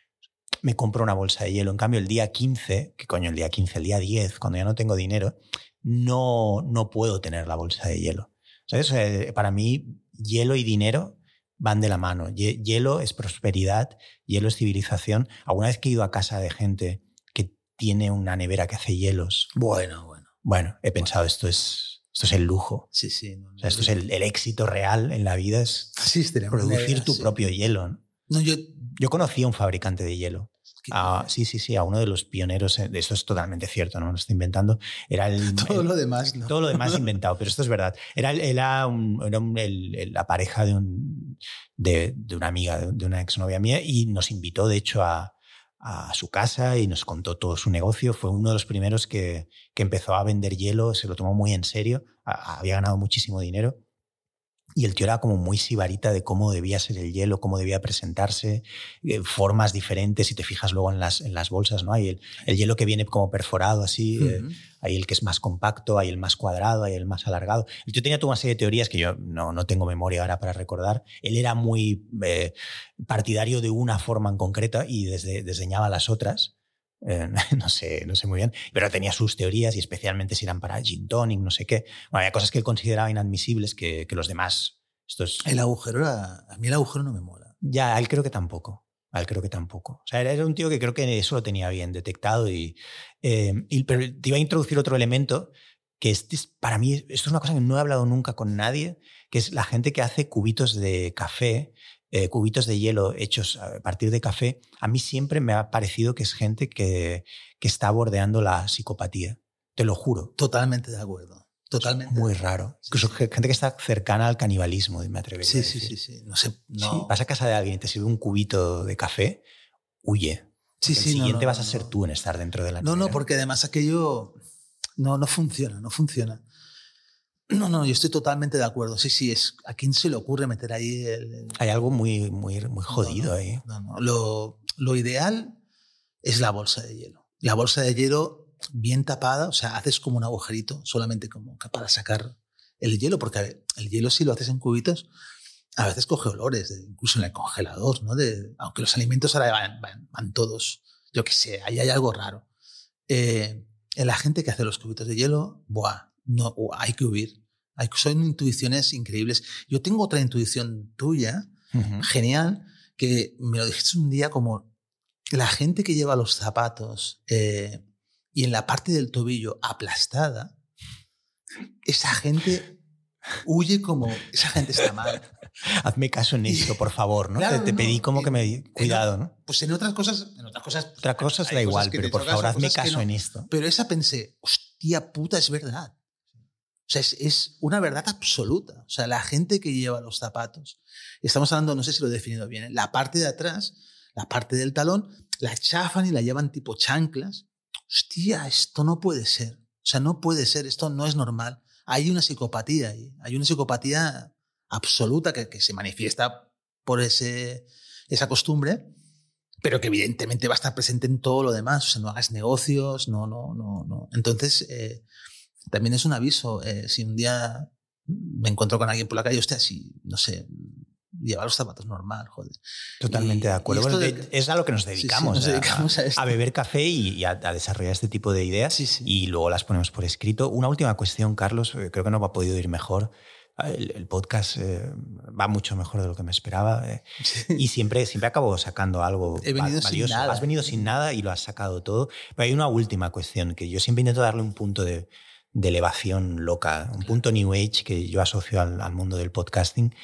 me compro una bolsa de hielo. En cambio, el día 15, que coño, el día 15, el día 10, cuando ya no tengo dinero, no, no puedo tener la bolsa de hielo. ¿Sabes? para mí, hielo y dinero van de la mano. Hielo es prosperidad, hielo es civilización. Alguna vez que he ido a casa de gente que tiene una nevera que hace hielos. Bueno, bueno. Bueno, he pensado, esto es, esto es el lujo. Sí, sí. esto es el, éxito real en la vida, es producir tu propio hielo. ¿no? yo, yo conocí a un fabricante de hielo sí, sí, sí, a uno de los pioneros, de esto es totalmente cierto, no lo estoy inventando, era el... Todo lo demás, Todo lo demás inventado, pero esto es verdad. Era, era, la pareja de, un, de, una amiga, de una exnovia mía, y nos invitó, de hecho, a, a su casa y nos contó todo su negocio. Fue uno de los primeros que, que empezó a vender hielo, se lo tomó muy en serio, había ganado muchísimo dinero y el tío era como muy sibarita de cómo debía ser el hielo, cómo debía presentarse, eh, formas diferentes. Si te fijas luego en las, en las bolsas, ¿no? Hay el, el hielo que viene como perforado así, eh, hay el que es más compacto, hay el más cuadrado, hay el más alargado. El tío tenía toda una serie de teorías que yo no, no tengo memoria ahora para recordar. Él era muy eh, partidario de una forma en concreta y desde, desdeñaba las otras. Eh, no, sé, no sé muy bien, pero tenía sus teorías y especialmente si eran para gin tonic, no sé qué. Bueno, había cosas que él consideraba inadmisibles que, que los demás... Esto es... El agujero era... A mí el agujero no me mola. Ya, a él creo que tampoco. A él creo que tampoco. O sea, era un tío que creo que eso lo tenía bien detectado y, eh, y pero te iba a introducir otro elemento que este es, para mí, esto es una cosa que no he hablado nunca con nadie, que es la gente que hace cubitos de café eh, cubitos de hielo hechos a partir de café, a mí siempre me ha parecido que es gente que, que está bordeando la psicopatía. Te lo juro. Totalmente de acuerdo. Totalmente. muy raro. Incluso gente que está cercana al canibalismo, me atrevería sí, a decir. Sí, sí, sí. No sé. No. vas a casa de alguien y te sirve un cubito de café, huye. Sí, sí, el siguiente vas a ser tú en estar dentro de la No, no, porque además aquello no, no funciona, no funciona. No, no, yo estoy totalmente de acuerdo. Sí, sí, es a quién se le ocurre meter ahí el. Hay algo muy, muy, muy jodido ahí. No, no. Lo, lo, ideal es la bolsa de hielo. La bolsa de hielo bien tapada, o sea, haces como un agujerito solamente como para sacar el hielo, porque el hielo si lo haces en cubitos, a veces coge olores, incluso en el congelador, ¿no? De, aunque los alimentos ahora van, van, todos, yo qué sé, ahí hay algo raro. Eh, la gente que hace los cubitos de hielo, buah, no, hay que huir son intuiciones increíbles. Yo tengo otra intuición tuya, genial, que me lo dijiste un día como la gente que lleva los zapatos eh, y en la parte del tobillo aplastada, esa gente huye como esa gente está mal. Hazme caso en esto, por favor, ¿no? te, pedí como que me cuidado, ¿no? Pues en otras cosas, en otras cosas. Otras cosas da igual, pero por favor, hazme caso en esto. Pero esa pensé, hostia puta, es verdad. O sea, es, una verdad absoluta. O sea, la gente que lleva los zapatos, estamos hablando, no sé si lo he definido bien, ¿eh? la parte de atrás, la parte del talón, la chafan y la llevan tipo chanclas. Hostia, esto no puede ser. O sea, no puede ser, esto no es normal. Hay una psicopatía ahí, hay una psicopatía absoluta que, que se manifiesta por ese, esa costumbre, pero que evidentemente va a estar presente en todo lo demás. O sea, no hagas negocios, no, no, no, no. Entonces, eh, también es un aviso. Eh, si un día me encuentro con alguien por la calle, hostia, si, no sé, llevar los zapatos normal, joder. Totalmente de acuerdo. es a lo que nos dedicamos. nos dedicamos a, a, beber café y, a, desarrollar este tipo de ideas y luego las ponemos por escrito. Una última cuestión, Carlos, eh, creo que no va a podido ir mejor. El, podcast eh, va mucho mejor de lo que me esperaba y siempre, siempre acabo sacando algo He venido Sin nada. Has venido sin nada y lo has sacado todo. Pero hay una última cuestión que yo siempre intento darle un punto de, de elevación loca, un punto New Age que yo asocio al, mundo del podcasting,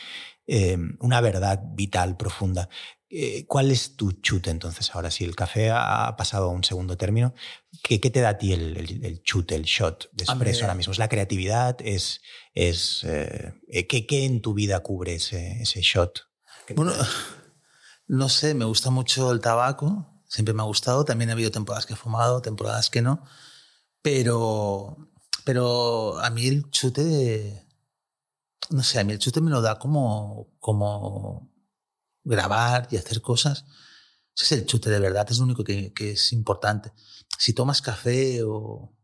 eh, una verdad vital, profunda. Eh, ¿Cuál es tu chute entonces ahora? Si el café ha pasado a un segundo término, ¿qué, qué te da a ti el, el, chute, el shot de expreso ahora mismo? ¿Es la creatividad? ¿Es, es eh, ¿qué, ¿qué, en tu vida cubre ese, ese shot? Bueno, no sé, me gusta mucho el tabaco, siempre me ha gustado, también ha habido temporadas que he fumado, temporadas que no, pero pero a mí el chute no sé, a mí el chute me lo da como, como grabar y hacer cosas. Ese es el chute de verdad, es lo único que, que es importante. Si tomas café o,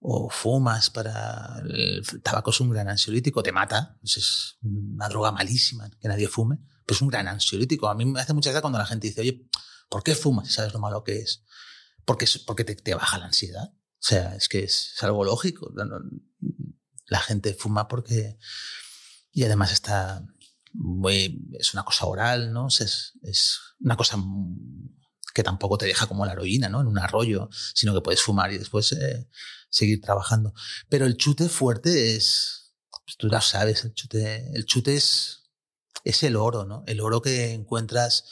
o fumas para... El tabaco es un gran ansiolítico, te mata, es una droga malísima, que nadie fume, pero es un gran ansiolítico. A mí me hace mucha gracia cuando la gente dice, oye, ¿por qué fumas si sabes lo malo que es? Porque, porque te, te baja la ansiedad. O sea, es que es, algo lógico. La gente fuma porque... Y además está muy, es una cosa oral, ¿no? Es, es una cosa que tampoco te deja como la heroína, ¿no? En un arroyo, sino que puedes fumar y después eh, seguir trabajando. Pero el chute fuerte es, pues tú ya sabes, el chute, el chute es, es el oro, ¿no? El oro que encuentras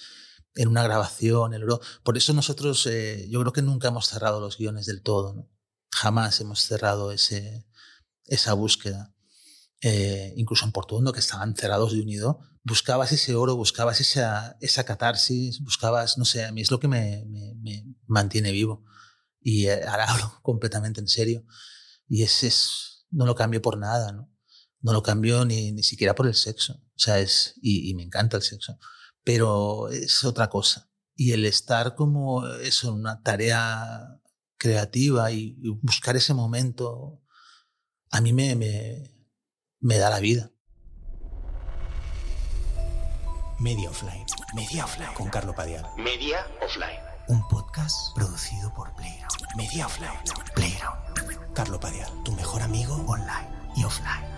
en una grabación, el oro. Por eso nosotros, eh, yo creo que nunca hemos cerrado los guiones del todo, ¿no? Jamás hemos cerrado ese, esa búsqueda. Eh, incluso en Portuondo, que estaban cerrados de unido, buscabas ese oro, buscabas esa, esa catarsis, buscabas, no sé, a mí es lo que me, me, me mantiene vivo. Y eh, ahora hablo completamente en serio. Y ese es, no lo cambio por nada, ¿no? No lo cambio ni, ni siquiera por el sexo. O sea, es, y, y me encanta el sexo. Pero es otra cosa. Y el estar como eso, una tarea creativa y, buscar ese momento, a mí me, me, da la vida. Media Offline. Media Offline. Con Carlo Padial. Media Offline. Un podcast producido por Playground. Media Offline. Playground. Carlo Padial, tu mejor amigo online y offline.